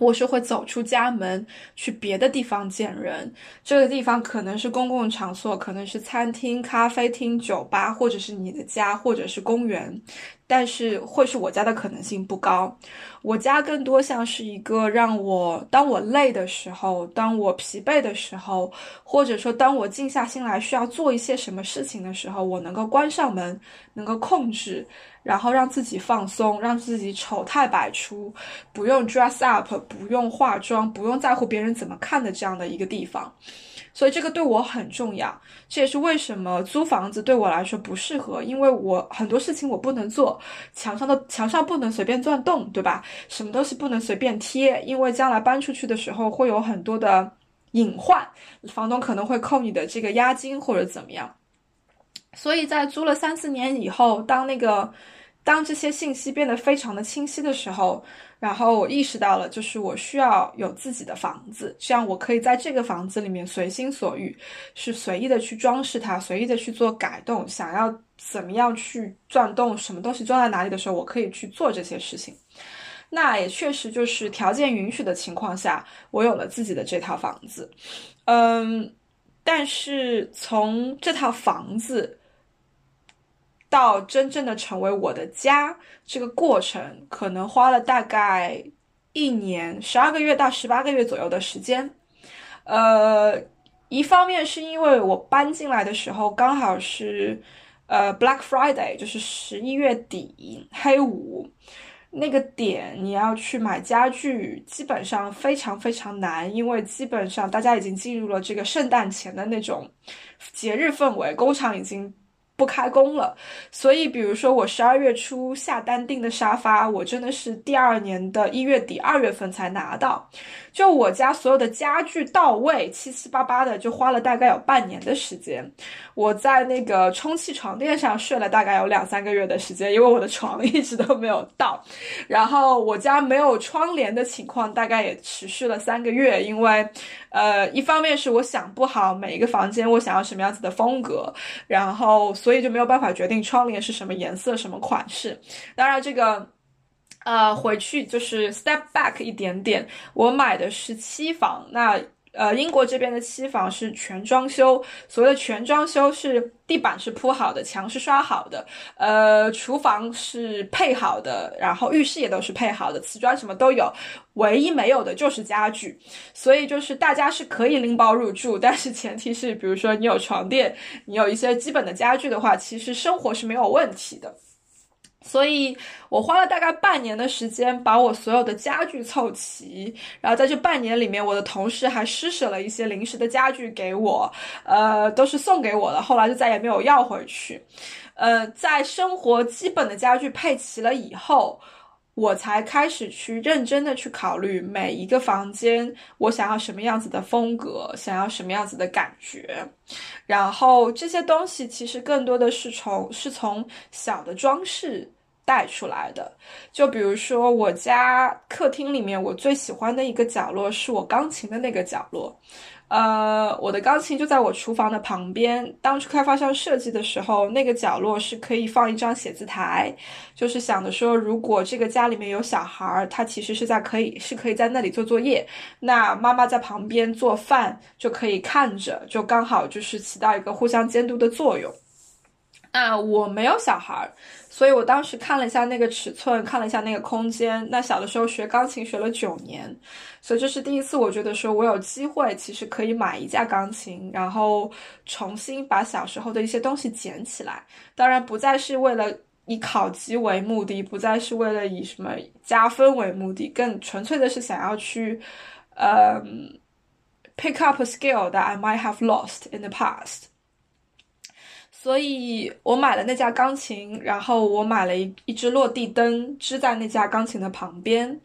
我是会走出家门去别的地方见人。这个地方可能是公共场所，可能是餐厅、咖啡厅、酒吧，或者是你的家，或者是公园。但是会是我家的可能性不高，我家更多像是一个让我当我累的时候，当我疲惫的时候，或者说当我静下心来需要做一些什么事情的时候，我能够关上门，能够控制，然后让自己放松，让自己丑态百出，不用 dress up，不用化妆，不用在乎别人怎么看的这样的一个地方。所以这个对我很重要，这也是为什么租房子对我来说不适合，因为我很多事情我不能做，墙上的墙上不能随便钻洞，对吧？什么东西不能随便贴，因为将来搬出去的时候会有很多的隐患，房东可能会扣你的这个押金或者怎么样。所以在租了三四年以后，当那个当这些信息变得非常的清晰的时候。然后我意识到了，就是我需要有自己的房子，这样我可以在这个房子里面随心所欲，是随意的去装饰它，随意的去做改动，想要怎么样去转动什么东西装在哪里的时候，我可以去做这些事情。那也确实就是条件允许的情况下，我有了自己的这套房子。嗯，但是从这套房子。到真正的成为我的家，这个过程可能花了大概一年十二个月到十八个月左右的时间。呃，一方面是因为我搬进来的时候刚好是呃 Black Friday，就是十一月底黑五那个点，你要去买家具，基本上非常非常难，因为基本上大家已经进入了这个圣诞前的那种节日氛围，工厂已经。不开工了，所以比如说我十二月初下单订的沙发，我真的是第二年的一月底二月份才拿到。就我家所有的家具到位，七七八八的，就花了大概有半年的时间。我在那个充气床垫上睡了大概有两三个月的时间，因为我的床 一直都没有到。然后我家没有窗帘的情况大概也持续了三个月，因为，呃，一方面是我想不好每一个房间我想要什么样子的风格，然后所以就没有办法决定窗帘是什么颜色、什么款式。当然这个。呃，回去就是 step back 一点点。我买的是期房，那呃，英国这边的期房是全装修。所谓的全装修是地板是铺好的，墙是刷好的，呃，厨房是配好的，然后浴室也都是配好的，瓷砖什么都有。唯一没有的就是家具，所以就是大家是可以拎包入住，但是前提是，比如说你有床垫，你有一些基本的家具的话，其实生活是没有问题的。所以我花了大概半年的时间，把我所有的家具凑齐。然后在这半年里面，我的同事还施舍了一些临时的家具给我，呃，都是送给我的。后来就再也没有要回去。呃，在生活基本的家具配齐了以后，我才开始去认真的去考虑每一个房间，我想要什么样子的风格，想要什么样子的感觉。然后这些东西其实更多的是从是从小的装饰。带出来的。就比如说，我家客厅里面，我最喜欢的一个角落是我钢琴的那个角落。呃，我的钢琴就在我厨房的旁边。当初开发商设计的时候，那个角落是可以放一张写字台，就是想的说，如果这个家里面有小孩儿，他其实是在可以是可以在那里做作业，那妈妈在旁边做饭就可以看着，就刚好就是起到一个互相监督的作用。那我没有小孩儿。所以我当时看了一下那个尺寸，看了一下那个空间。那小的时候学钢琴学了九年，所以这是第一次，我觉得说我有机会，其实可以买一架钢琴，然后重新把小时候的一些东西捡起来。当然，不再是为了以考级为目的，不再是为了以什么加分为目的，更纯粹的是想要去，嗯，pick up a skill that I might have lost in the past。所以我买了那架钢琴，然后我买了一一只落地灯支在那架钢琴的旁边，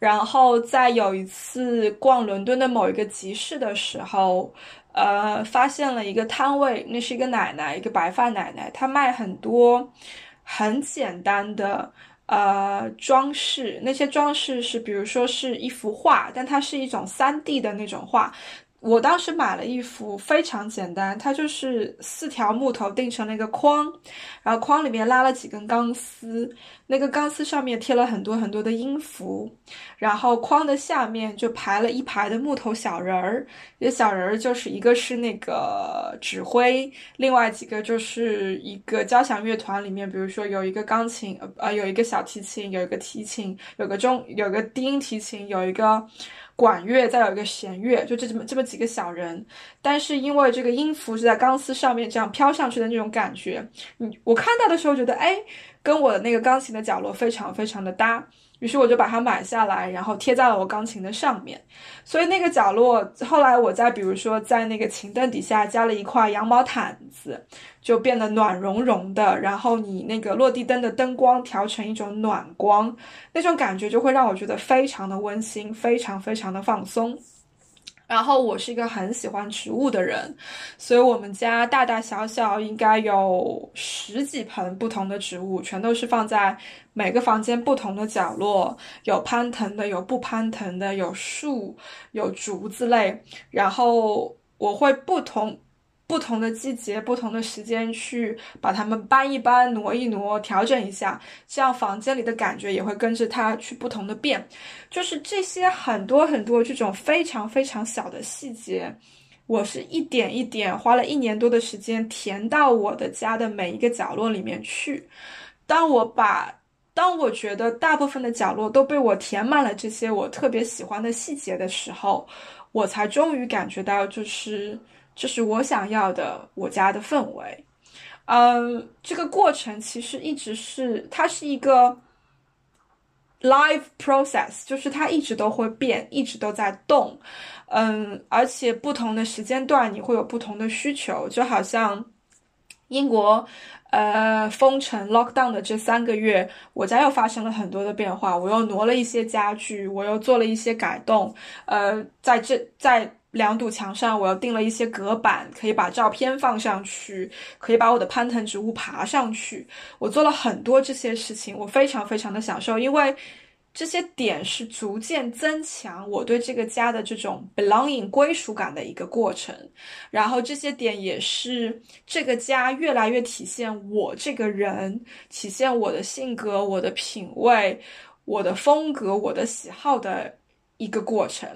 然后在有一次逛伦敦的某一个集市的时候，呃，发现了一个摊位，那是一个奶奶，一个白发奶奶，她卖很多很简单的呃装饰，那些装饰是比如说是一幅画，但它是一种三 D 的那种画。我当时买了一幅非常简单，它就是四条木头钉成了一个框，然后框里面拉了几根钢丝，那个钢丝上面贴了很多很多的音符，然后框的下面就排了一排的木头小人儿，这小人儿就是一个是那个指挥，另外几个就是一个交响乐团里面，比如说有一个钢琴，呃，有一个小提琴，有一个提琴，有个中，有个低音提琴，有一个。管乐，再有一个弦乐，就这么这么几个小人，但是因为这个音符是在钢丝上面这样飘上去的那种感觉，你我看到的时候觉得，哎，跟我的那个钢琴的角落非常非常的搭。于是我就把它买下来，然后贴在了我钢琴的上面。所以那个角落，后来我在比如说在那个琴凳底下加了一块羊毛毯子，就变得暖融融的。然后你那个落地灯的灯光调成一种暖光，那种感觉就会让我觉得非常的温馨，非常非常的放松。然后我是一个很喜欢植物的人，所以我们家大大小小应该有十几盆不同的植物，全都是放在每个房间不同的角落，有攀藤的，有不攀藤的，有树，有竹子类。然后我会不同。不同的季节、不同的时间去把它们搬一搬、挪一挪、调整一下，这样房间里的感觉也会跟着它去不同的变。就是这些很多很多这种非常非常小的细节，我是一点一点花了一年多的时间填到我的家的每一个角落里面去。当我把，当我觉得大部分的角落都被我填满了这些我特别喜欢的细节的时候，我才终于感觉到就是。这是我想要的我家的氛围，嗯，这个过程其实一直是它是一个 live process，就是它一直都会变，一直都在动，嗯，而且不同的时间段你会有不同的需求，就好像英国呃封城 lockdown 的这三个月，我家又发生了很多的变化，我又挪了一些家具，我又做了一些改动，呃，在这在。两堵墙上，我又钉了一些隔板，可以把照片放上去，可以把我的攀藤植物爬上去。我做了很多这些事情，我非常非常的享受，因为这些点是逐渐增强我对这个家的这种 belonging 归属感的一个过程。然后这些点也是这个家越来越体现我这个人，体现我的性格、我的品味、我的风格、我的喜好的一个过程。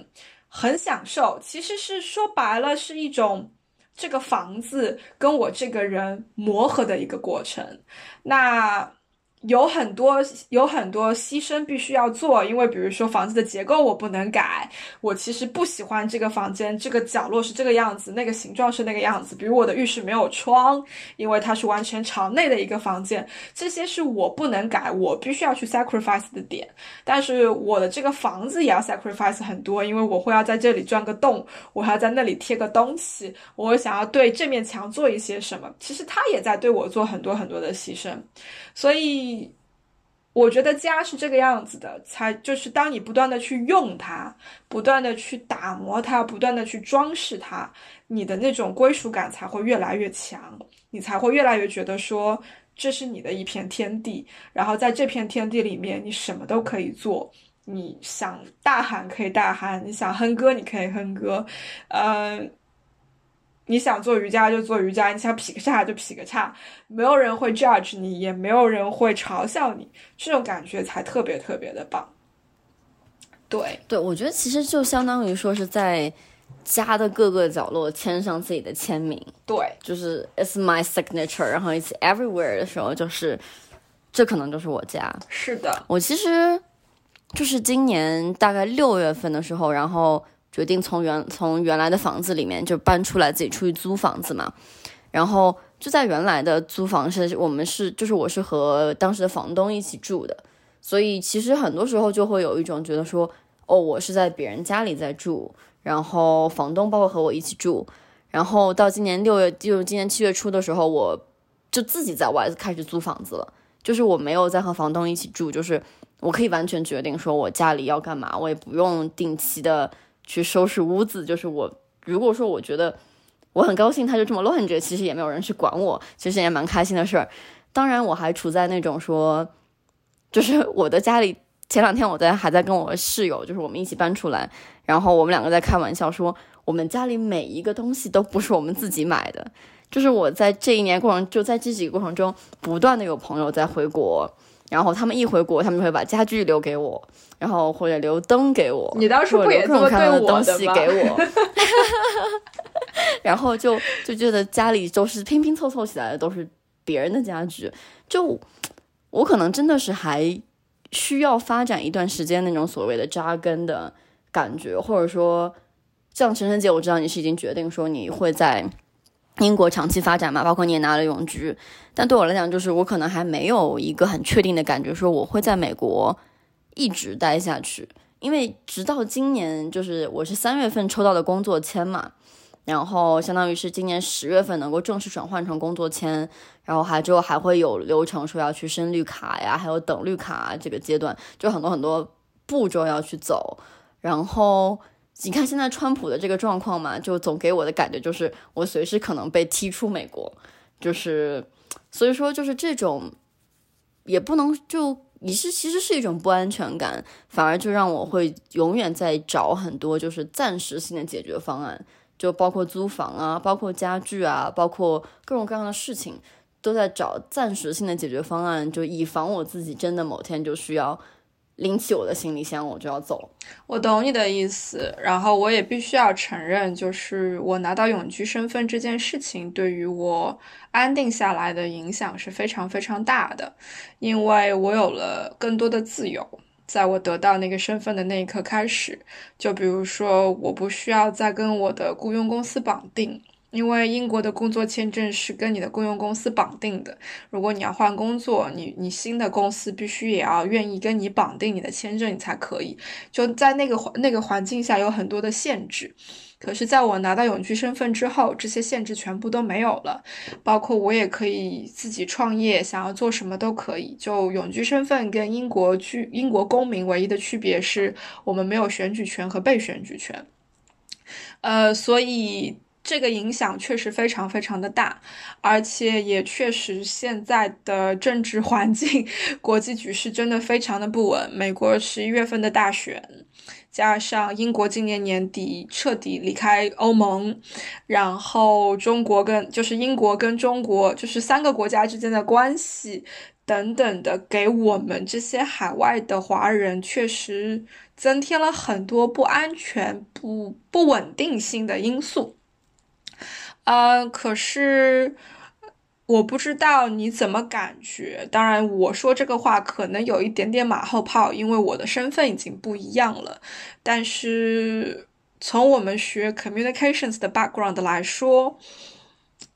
很享受，其实是说白了是一种这个房子跟我这个人磨合的一个过程。那。有很多有很多牺牲必须要做，因为比如说房子的结构我不能改，我其实不喜欢这个房间这个角落是这个样子，那个形状是那个样子。比如我的浴室没有窗，因为它是完全朝内的一个房间，这些是我不能改，我必须要去 sacrifice 的点。但是我的这个房子也要 sacrifice 很多，因为我会要在这里钻个洞，我还要在那里贴个东西，我想要对这面墙做一些什么，其实他也在对我做很多很多的牺牲，所以。我觉得家是这个样子的，才就是当你不断的去用它，不断的去打磨它，不断的去装饰它，你的那种归属感才会越来越强，你才会越来越觉得说这是你的一片天地，然后在这片天地里面，你什么都可以做。你想大喊可以大喊，你想哼歌你可以哼歌，呃，你想做瑜伽就做瑜伽，你想劈个叉就劈个叉，没有人会 judge 你，也没有人会嘲笑你，这种感觉才特别特别的棒。对对，我觉得其实就相当于说是在家的各个角落签上自己的签名，对，就是 it's my signature，然后 it's everywhere 的时候，就是这可能就是我家。是的，我其实。就是今年大概六月份的时候，然后决定从原从原来的房子里面就搬出来，自己出去租房子嘛。然后就在原来的租房是，我们是就是我是和当时的房东一起住的，所以其实很多时候就会有一种觉得说，哦，我是在别人家里在住，然后房东包括和我一起住。然后到今年六月，就今年七月初的时候，我就自己在外开始租房子了，就是我没有再和房东一起住，就是。我可以完全决定说我家里要干嘛，我也不用定期的去收拾屋子。就是我如果说我觉得我很高兴，它就这么乱着，其实也没有人去管我，其实也蛮开心的事儿。当然，我还处在那种说，就是我的家里前两天我在还在跟我室友，就是我们一起搬出来，然后我们两个在开玩笑说，我们家里每一个东西都不是我们自己买的。就是我在这一年过程，就在这几个过程中，不断的有朋友在回国。然后他们一回国，他们就会把家具留给我，然后或者留灯给我，你当时不也这么对我的吗？然后就就觉得家里都是拼拼凑凑起来的，都是别人的家具。就我可能真的是还需要发展一段时间那种所谓的扎根的感觉，或者说像陈晨姐，我知道你是已经决定说你会在。英国长期发展嘛，包括你也拿了永居，但对我来讲，就是我可能还没有一个很确定的感觉，说我会在美国一直待下去。因为直到今年，就是我是三月份抽到的工作签嘛，然后相当于是今年十月份能够正式转换成工作签，然后还之后还会有流程，说要去申绿卡呀，还有等绿卡这个阶段，就很多很多步骤要去走，然后。你看现在川普的这个状况嘛，就总给我的感觉就是我随时可能被踢出美国，就是所以说就是这种也不能就你是其实是一种不安全感，反而就让我会永远在找很多就是暂时性的解决方案，就包括租房啊，包括家具啊，包括各种各样的事情都在找暂时性的解决方案，就以防我自己真的某天就需要。拎起我的行李箱，我就要走。我懂你的意思，然后我也必须要承认，就是我拿到永居身份这件事情，对于我安定下来的影响是非常非常大的，因为我有了更多的自由。在我得到那个身份的那一刻开始，就比如说，我不需要再跟我的雇佣公司绑定。因为英国的工作签证是跟你的雇佣公司绑定的，如果你要换工作，你你新的公司必须也要愿意跟你绑定你的签证，你才可以。就在那个环那个环境下有很多的限制，可是在我拿到永居身份之后，这些限制全部都没有了，包括我也可以自己创业，想要做什么都可以。就永居身份跟英国居英国公民唯一的区别是我们没有选举权和被选举权，呃，所以。这个影响确实非常非常的大，而且也确实现在的政治环境、国际局势真的非常的不稳。美国十一月份的大选，加上英国今年年底彻底离开欧盟，然后中国跟就是英国跟中国就是三个国家之间的关系等等的，给我们这些海外的华人确实增添了很多不安全、不不稳定性的因素。呃，可是我不知道你怎么感觉。当然，我说这个话可能有一点点马后炮，因为我的身份已经不一样了。但是从我们学 communications 的 background 来说，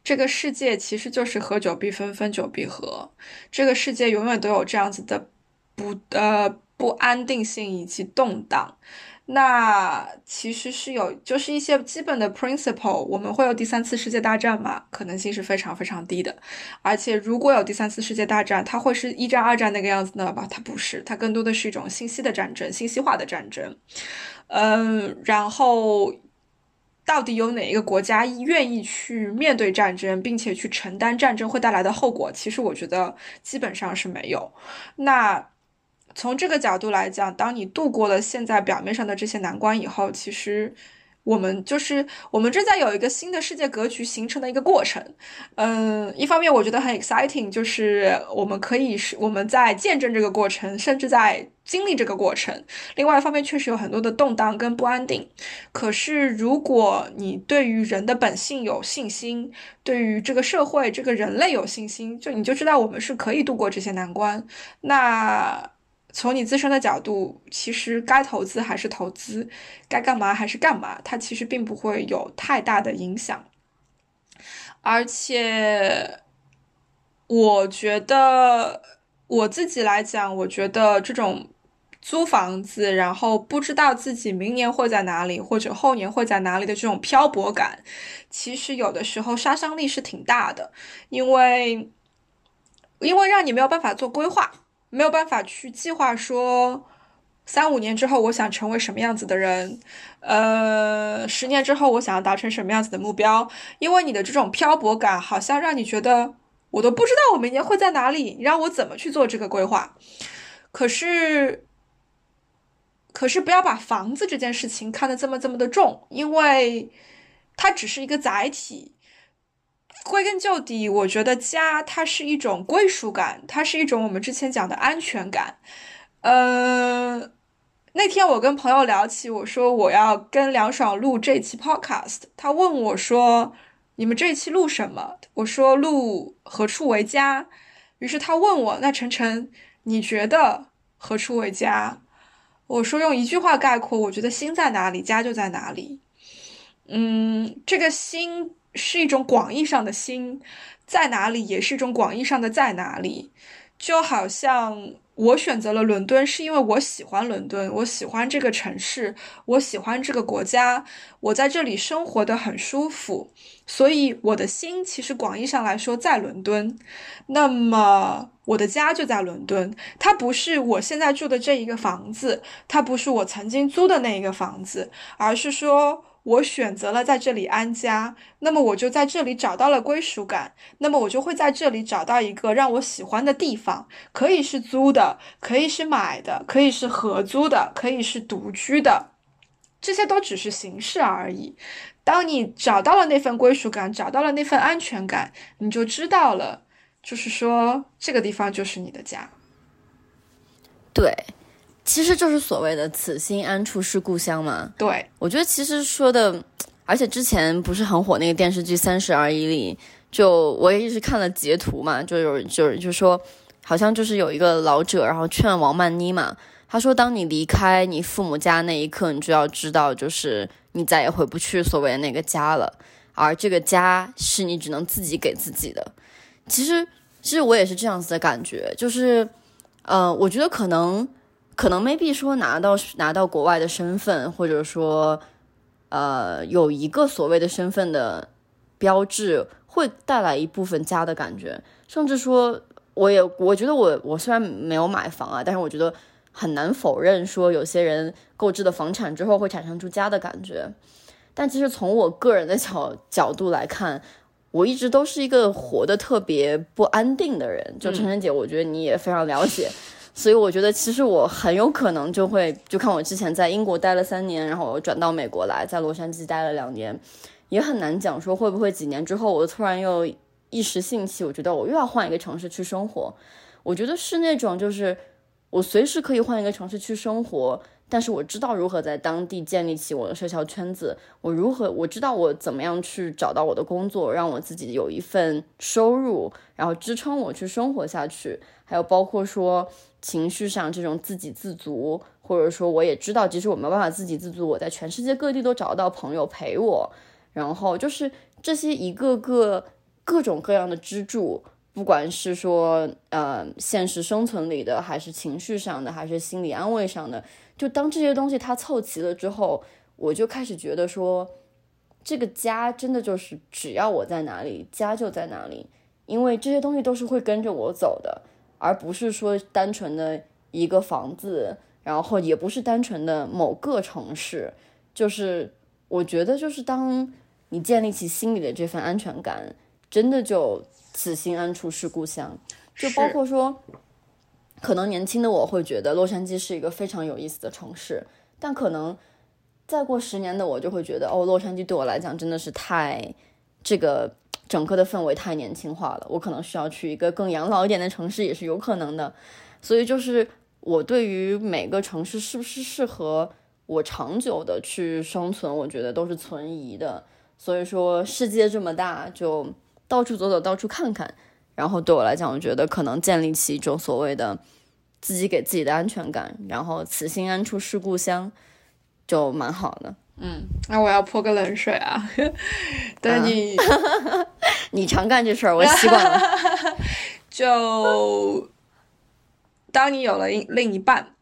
这个世界其实就是合久必分，分久必合。这个世界永远都有这样子的不呃不安定性以及动荡。那其实是有，就是一些基本的 principle，我们会有第三次世界大战吗？可能性是非常非常低的。而且如果有第三次世界大战，它会是一战、二战那个样子呢吧？它不是，它更多的是一种信息的战争，信息化的战争。嗯，然后到底有哪一个国家愿意去面对战争，并且去承担战争会带来的后果？其实我觉得基本上是没有。那从这个角度来讲，当你度过了现在表面上的这些难关以后，其实。我们就是我们正在有一个新的世界格局形成的一个过程，嗯，一方面我觉得很 exciting，就是我们可以是我们在见证这个过程，甚至在经历这个过程。另外一方面，确实有很多的动荡跟不安定。可是，如果你对于人的本性有信心，对于这个社会、这个人类有信心，就你就知道我们是可以度过这些难关。那。从你自身的角度，其实该投资还是投资，该干嘛还是干嘛，它其实并不会有太大的影响。而且，我觉得我自己来讲，我觉得这种租房子，然后不知道自己明年会在哪里，或者后年会在哪里的这种漂泊感，其实有的时候杀伤力是挺大的，因为，因为让你没有办法做规划。没有办法去计划说，三五年之后我想成为什么样子的人，呃，十年之后我想要达成什么样子的目标，因为你的这种漂泊感，好像让你觉得我都不知道我明年会在哪里，你让我怎么去做这个规划？可是，可是不要把房子这件事情看得这么这么的重，因为它只是一个载体。归根究底，我觉得家它是一种归属感，它是一种我们之前讲的安全感。呃，那天我跟朋友聊起，我说我要跟梁爽录这期 podcast，他问我说：“你们这一期录什么？”我说：“录何处为家。”于是他问我：“那晨晨，你觉得何处为家？”我说：“用一句话概括，我觉得心在哪里，家就在哪里。”嗯，这个心。是一种广义上的心在哪里，也是一种广义上的在哪里。就好像我选择了伦敦，是因为我喜欢伦敦，我喜欢这个城市，我喜欢这个国家，我在这里生活的很舒服，所以我的心其实广义上来说在伦敦。那么我的家就在伦敦，它不是我现在住的这一个房子，它不是我曾经租的那一个房子，而是说。我选择了在这里安家，那么我就在这里找到了归属感，那么我就会在这里找到一个让我喜欢的地方，可以是租的，可以是买的，可以是合租的，可以是独居的，这些都只是形式而已。当你找到了那份归属感，找到了那份安全感，你就知道了，就是说这个地方就是你的家。对。其实就是所谓的“此心安处是故乡”嘛。对，我觉得其实说的，而且之前不是很火那个电视剧《三十而已》里，就我也一直看了截图嘛，就有就是就说，好像就是有一个老者，然后劝王曼妮嘛，他说：“当你离开你父母家那一刻，你就要知道，就是你再也回不去所谓的那个家了，而这个家是你只能自己给自己的。”其实，其实我也是这样子的感觉，就是，呃，我觉得可能。可能 maybe 说拿到拿到国外的身份，或者说，呃，有一个所谓的身份的标志，会带来一部分家的感觉。甚至说，我也我觉得我我虽然没有买房啊，但是我觉得很难否认说，有些人购置的房产之后会产生出家的感觉。但其实从我个人的角角度来看，我一直都是一个活得特别不安定的人。就晨晨姐，我觉得你也非常了解。所以我觉得，其实我很有可能就会，就看我之前在英国待了三年，然后我转到美国来，在洛杉矶待了两年，也很难讲说会不会几年之后，我突然又一时兴起，我觉得我又要换一个城市去生活。我觉得是那种，就是我随时可以换一个城市去生活。但是我知道如何在当地建立起我的社交圈子，我如何我知道我怎么样去找到我的工作，让我自己有一份收入，然后支撑我去生活下去。还有包括说情绪上这种自给自足，或者说我也知道，即使我没办法自给自足，我在全世界各地都找到朋友陪我。然后就是这些一个个各种各样的支柱，不管是说呃现实生存里的，还是情绪上的，还是心理安慰上的。就当这些东西它凑齐了之后，我就开始觉得说，这个家真的就是只要我在哪里，家就在哪里，因为这些东西都是会跟着我走的，而不是说单纯的一个房子，然后也不是单纯的某个城市，就是我觉得就是当你建立起心里的这份安全感，真的就此心安处是故乡。就包括说，可能年轻的我会觉得洛杉矶是一个非常有意思的城市，但可能再过十年的我就会觉得，哦，洛杉矶对我来讲真的是太这个整个的氛围太年轻化了，我可能需要去一个更养老一点的城市也是有可能的。所以就是我对于每个城市是不是适合我长久的去生存，我觉得都是存疑的。所以说世界这么大，就到处走走，到处看看。然后对我来讲，我觉得可能建立起一种所谓的自己给自己的安全感，然后此心安处是故乡，就蛮好的。嗯，那我要泼个冷水啊！但你 你常干这事儿，我习惯了。就当你有了另一半，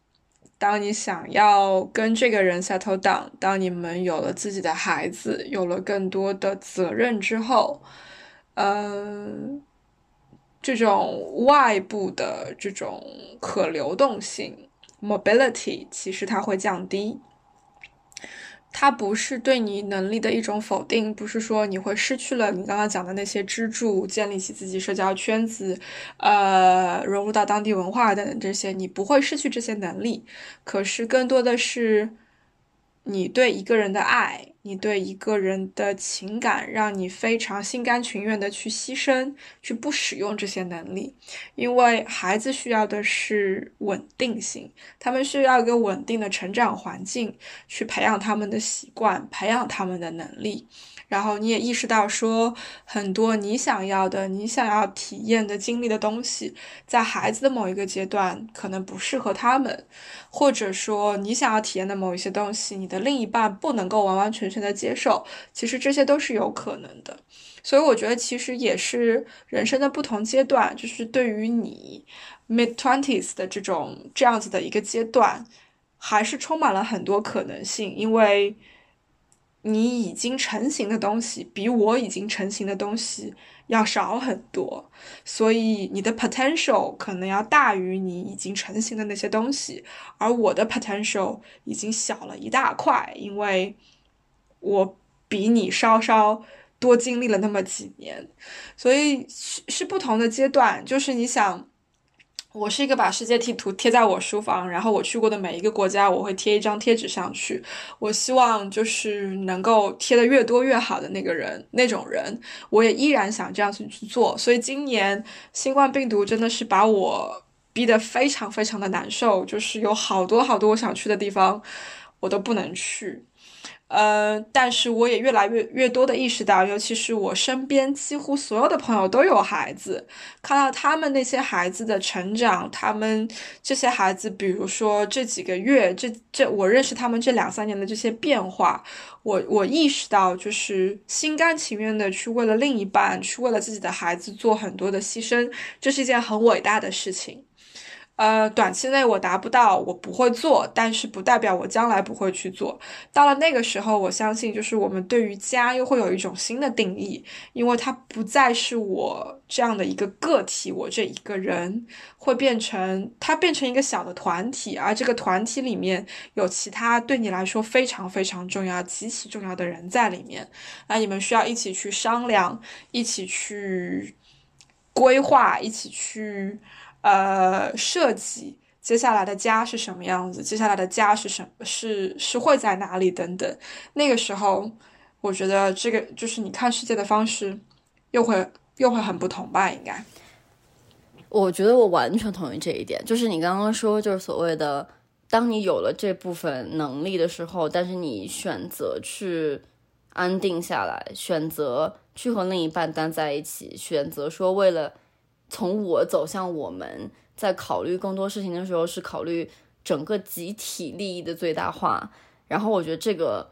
当你想要跟这个人 settle down，当你们有了自己的孩子，有了更多的责任之后，嗯。这种外部的这种可流动性 （mobility） 其实它会降低，它不是对你能力的一种否定，不是说你会失去了你刚刚讲的那些支柱，建立起自己社交圈子，呃，融入到当地文化等等这些，你不会失去这些能力，可是更多的是你对一个人的爱。你对一个人的情感，让你非常心甘情愿的去牺牲，去不使用这些能力，因为孩子需要的是稳定性，他们需要一个稳定的成长环境，去培养他们的习惯，培养他们的能力。然后你也意识到说，很多你想要的、你想要体验的、经历的东西，在孩子的某一个阶段可能不适合他们，或者说你想要体验的某一些东西，你的另一半不能够完完全全的接受，其实这些都是有可能的。所以我觉得，其实也是人生的不同阶段，就是对于你 mid twenties 的这种这样子的一个阶段，还是充满了很多可能性，因为。你已经成型的东西比我已经成型的东西要少很多，所以你的 potential 可能要大于你已经成型的那些东西，而我的 potential 已经小了一大块，因为我比你稍稍多经历了那么几年，所以是是不同的阶段，就是你想。我是一个把世界地图贴在我书房，然后我去过的每一个国家，我会贴一张贴纸上去。我希望就是能够贴的越多越好的那个人，那种人，我也依然想这样子去做。所以今年新冠病毒真的是把我逼得非常非常的难受，就是有好多好多我想去的地方，我都不能去。呃，但是我也越来越越多的意识到，尤其是我身边几乎所有的朋友都有孩子，看到他们那些孩子的成长，他们这些孩子，比如说这几个月，这这我认识他们这两三年的这些变化，我我意识到，就是心甘情愿的去为了另一半，去为了自己的孩子做很多的牺牲，这是一件很伟大的事情。呃，短期内我达不到，我不会做，但是不代表我将来不会去做。到了那个时候，我相信就是我们对于家又会有一种新的定义，因为它不再是我这样的一个个体，我这一个人会变成它变成一个小的团体，而这个团体里面有其他对你来说非常非常重要、极其重要的人在里面，那你们需要一起去商量，一起去规划，一起去。呃，设计接下来的家是什么样子？接下来的家是什么？是是会在哪里？等等。那个时候，我觉得这个就是你看世界的方式，又会又会很不同吧？应该。我觉得我完全同意这一点。就是你刚刚说，就是所谓的，当你有了这部分能力的时候，但是你选择去安定下来，选择去和另一半待在一起，选择说为了。从我走向我们，在考虑更多事情的时候，是考虑整个集体利益的最大化。然后我觉得这个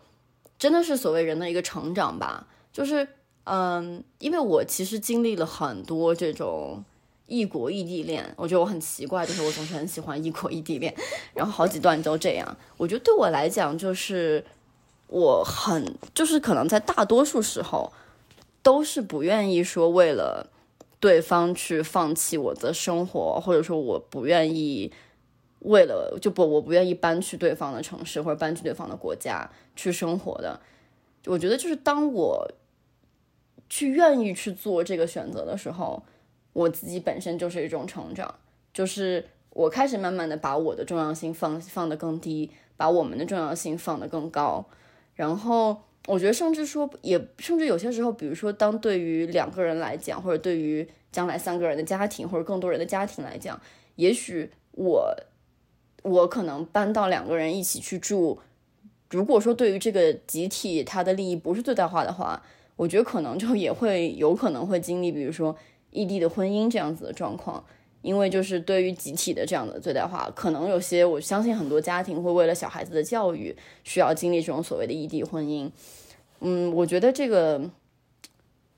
真的是所谓人的一个成长吧。就是，嗯，因为我其实经历了很多这种异国异地恋，我觉得我很奇怪，就是我总是很喜欢异国异地恋，然后好几段都这样。我觉得对我来讲，就是我很，就是可能在大多数时候都是不愿意说为了。对方去放弃我的生活，或者说我不愿意为了就不我不愿意搬去对方的城市或者搬去对方的国家去生活的，我觉得就是当我去愿意去做这个选择的时候，我自己本身就是一种成长，就是我开始慢慢的把我的重要性放放得更低，把我们的重要性放得更高，然后。我觉得，甚至说，也甚至有些时候，比如说，当对于两个人来讲，或者对于将来三个人的家庭，或者更多人的家庭来讲，也许我我可能搬到两个人一起去住，如果说对于这个集体它的利益不是最大化的话，我觉得可能就也会有可能会经历，比如说异地的婚姻这样子的状况。因为就是对于集体的这样的最大化，可能有些我相信很多家庭会为了小孩子的教育，需要经历这种所谓的异地婚姻。嗯，我觉得这个，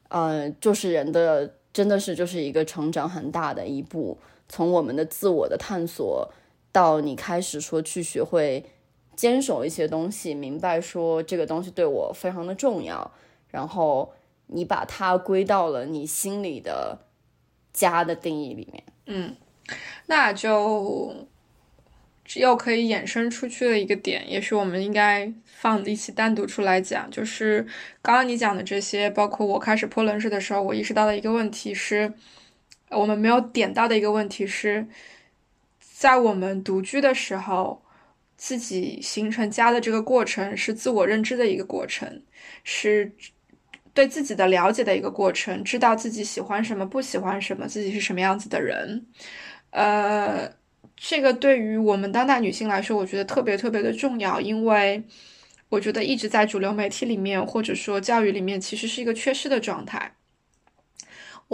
呃，就是人的真的是就是一个成长很大的一步，从我们的自我的探索到你开始说去学会坚守一些东西，明白说这个东西对我非常的重要，然后你把它归到了你心里的家的定义里面。嗯，那就又可以衍生出去的一个点，也许我们应该放一起单独出来讲。就是刚刚你讲的这些，包括我开始泼冷水的时候，我意识到的一个问题是，我们没有点到的一个问题是，在我们独居的时候，自己形成家的这个过程是自我认知的一个过程，是。对自己的了解的一个过程，知道自己喜欢什么，不喜欢什么，自己是什么样子的人，呃，这个对于我们当代女性来说，我觉得特别特别的重要，因为我觉得一直在主流媒体里面或者说教育里面，其实是一个缺失的状态。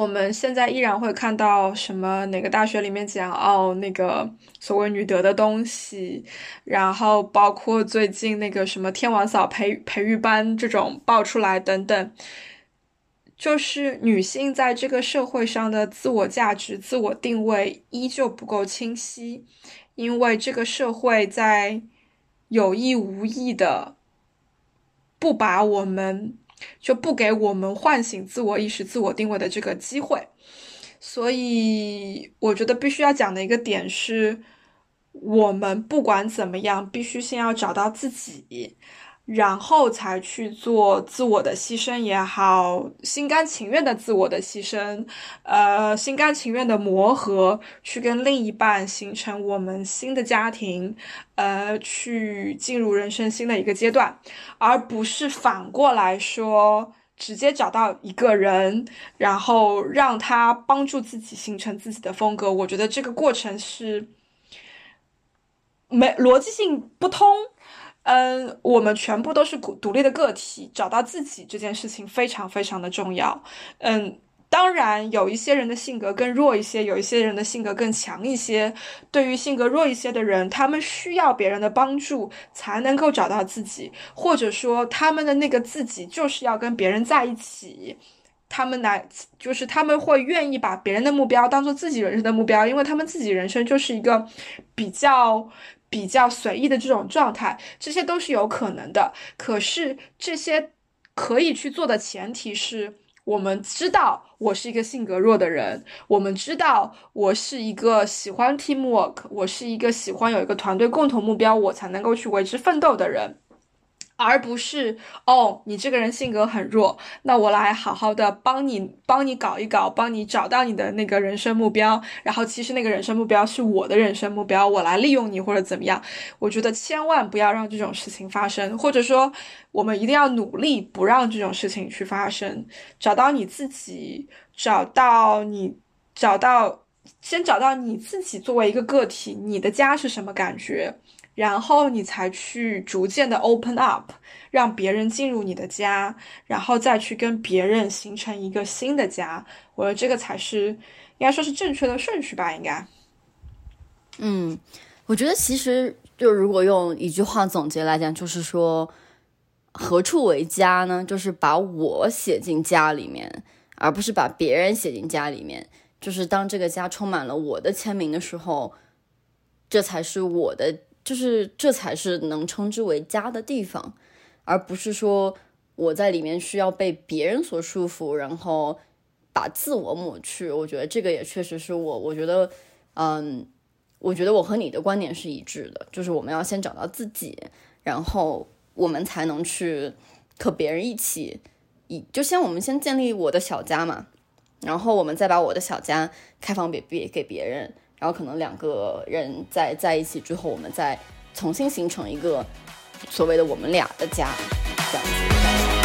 我们现在依然会看到什么哪个大学里面讲哦那个所谓女德的东西，然后包括最近那个什么天王嫂培培育班这种爆出来等等，就是女性在这个社会上的自我价值、自我定位依旧不够清晰，因为这个社会在有意无意的不把我们。就不给我们唤醒自我意识、自我定位的这个机会，所以我觉得必须要讲的一个点是，我们不管怎么样，必须先要找到自己。然后才去做自我的牺牲也好，心甘情愿的自我的牺牲，呃，心甘情愿的磨合，去跟另一半形成我们新的家庭，呃，去进入人生新的一个阶段，而不是反过来说，直接找到一个人，然后让他帮助自己形成自己的风格。我觉得这个过程是没逻辑性不通。嗯，我们全部都是独立的个体，找到自己这件事情非常非常的重要。嗯，当然有一些人的性格更弱一些，有一些人的性格更强一些。对于性格弱一些的人，他们需要别人的帮助才能够找到自己，或者说他们的那个自己就是要跟别人在一起，他们来就是他们会愿意把别人的目标当做自己人生的目标，因为他们自己人生就是一个比较。比较随意的这种状态，这些都是有可能的。可是这些可以去做的前提是我们知道我是一个性格弱的人，我们知道我是一个喜欢 teamwork，我是一个喜欢有一个团队共同目标，我才能够去为之奋斗的人。而不是哦，你这个人性格很弱，那我来好好的帮你，帮你搞一搞，帮你找到你的那个人生目标。然后其实那个人生目标是我的人生目标，我来利用你或者怎么样？我觉得千万不要让这种事情发生，或者说我们一定要努力不让这种事情去发生。找到你自己，找到你，找到先找到你自己作为一个个体，你的家是什么感觉？然后你才去逐渐的 open up，让别人进入你的家，然后再去跟别人形成一个新的家。我觉得这个才是应该说是正确的顺序吧，应该。嗯，我觉得其实就如果用一句话总结来讲，就是说何处为家呢？就是把我写进家里面，而不是把别人写进家里面。就是当这个家充满了我的签名的时候，这才是我的。就是这才是能称之为家的地方，而不是说我在里面需要被别人所束缚，然后把自我抹去。我觉得这个也确实是我，我觉得，嗯，我觉得我和你的观点是一致的，就是我们要先找到自己，然后我们才能去和别人一起，以就先我们先建立我的小家嘛，然后我们再把我的小家开放给别给别人，然后可能两个人在在一起之后，我们再重新形成一个所谓的我们俩的家，这样子。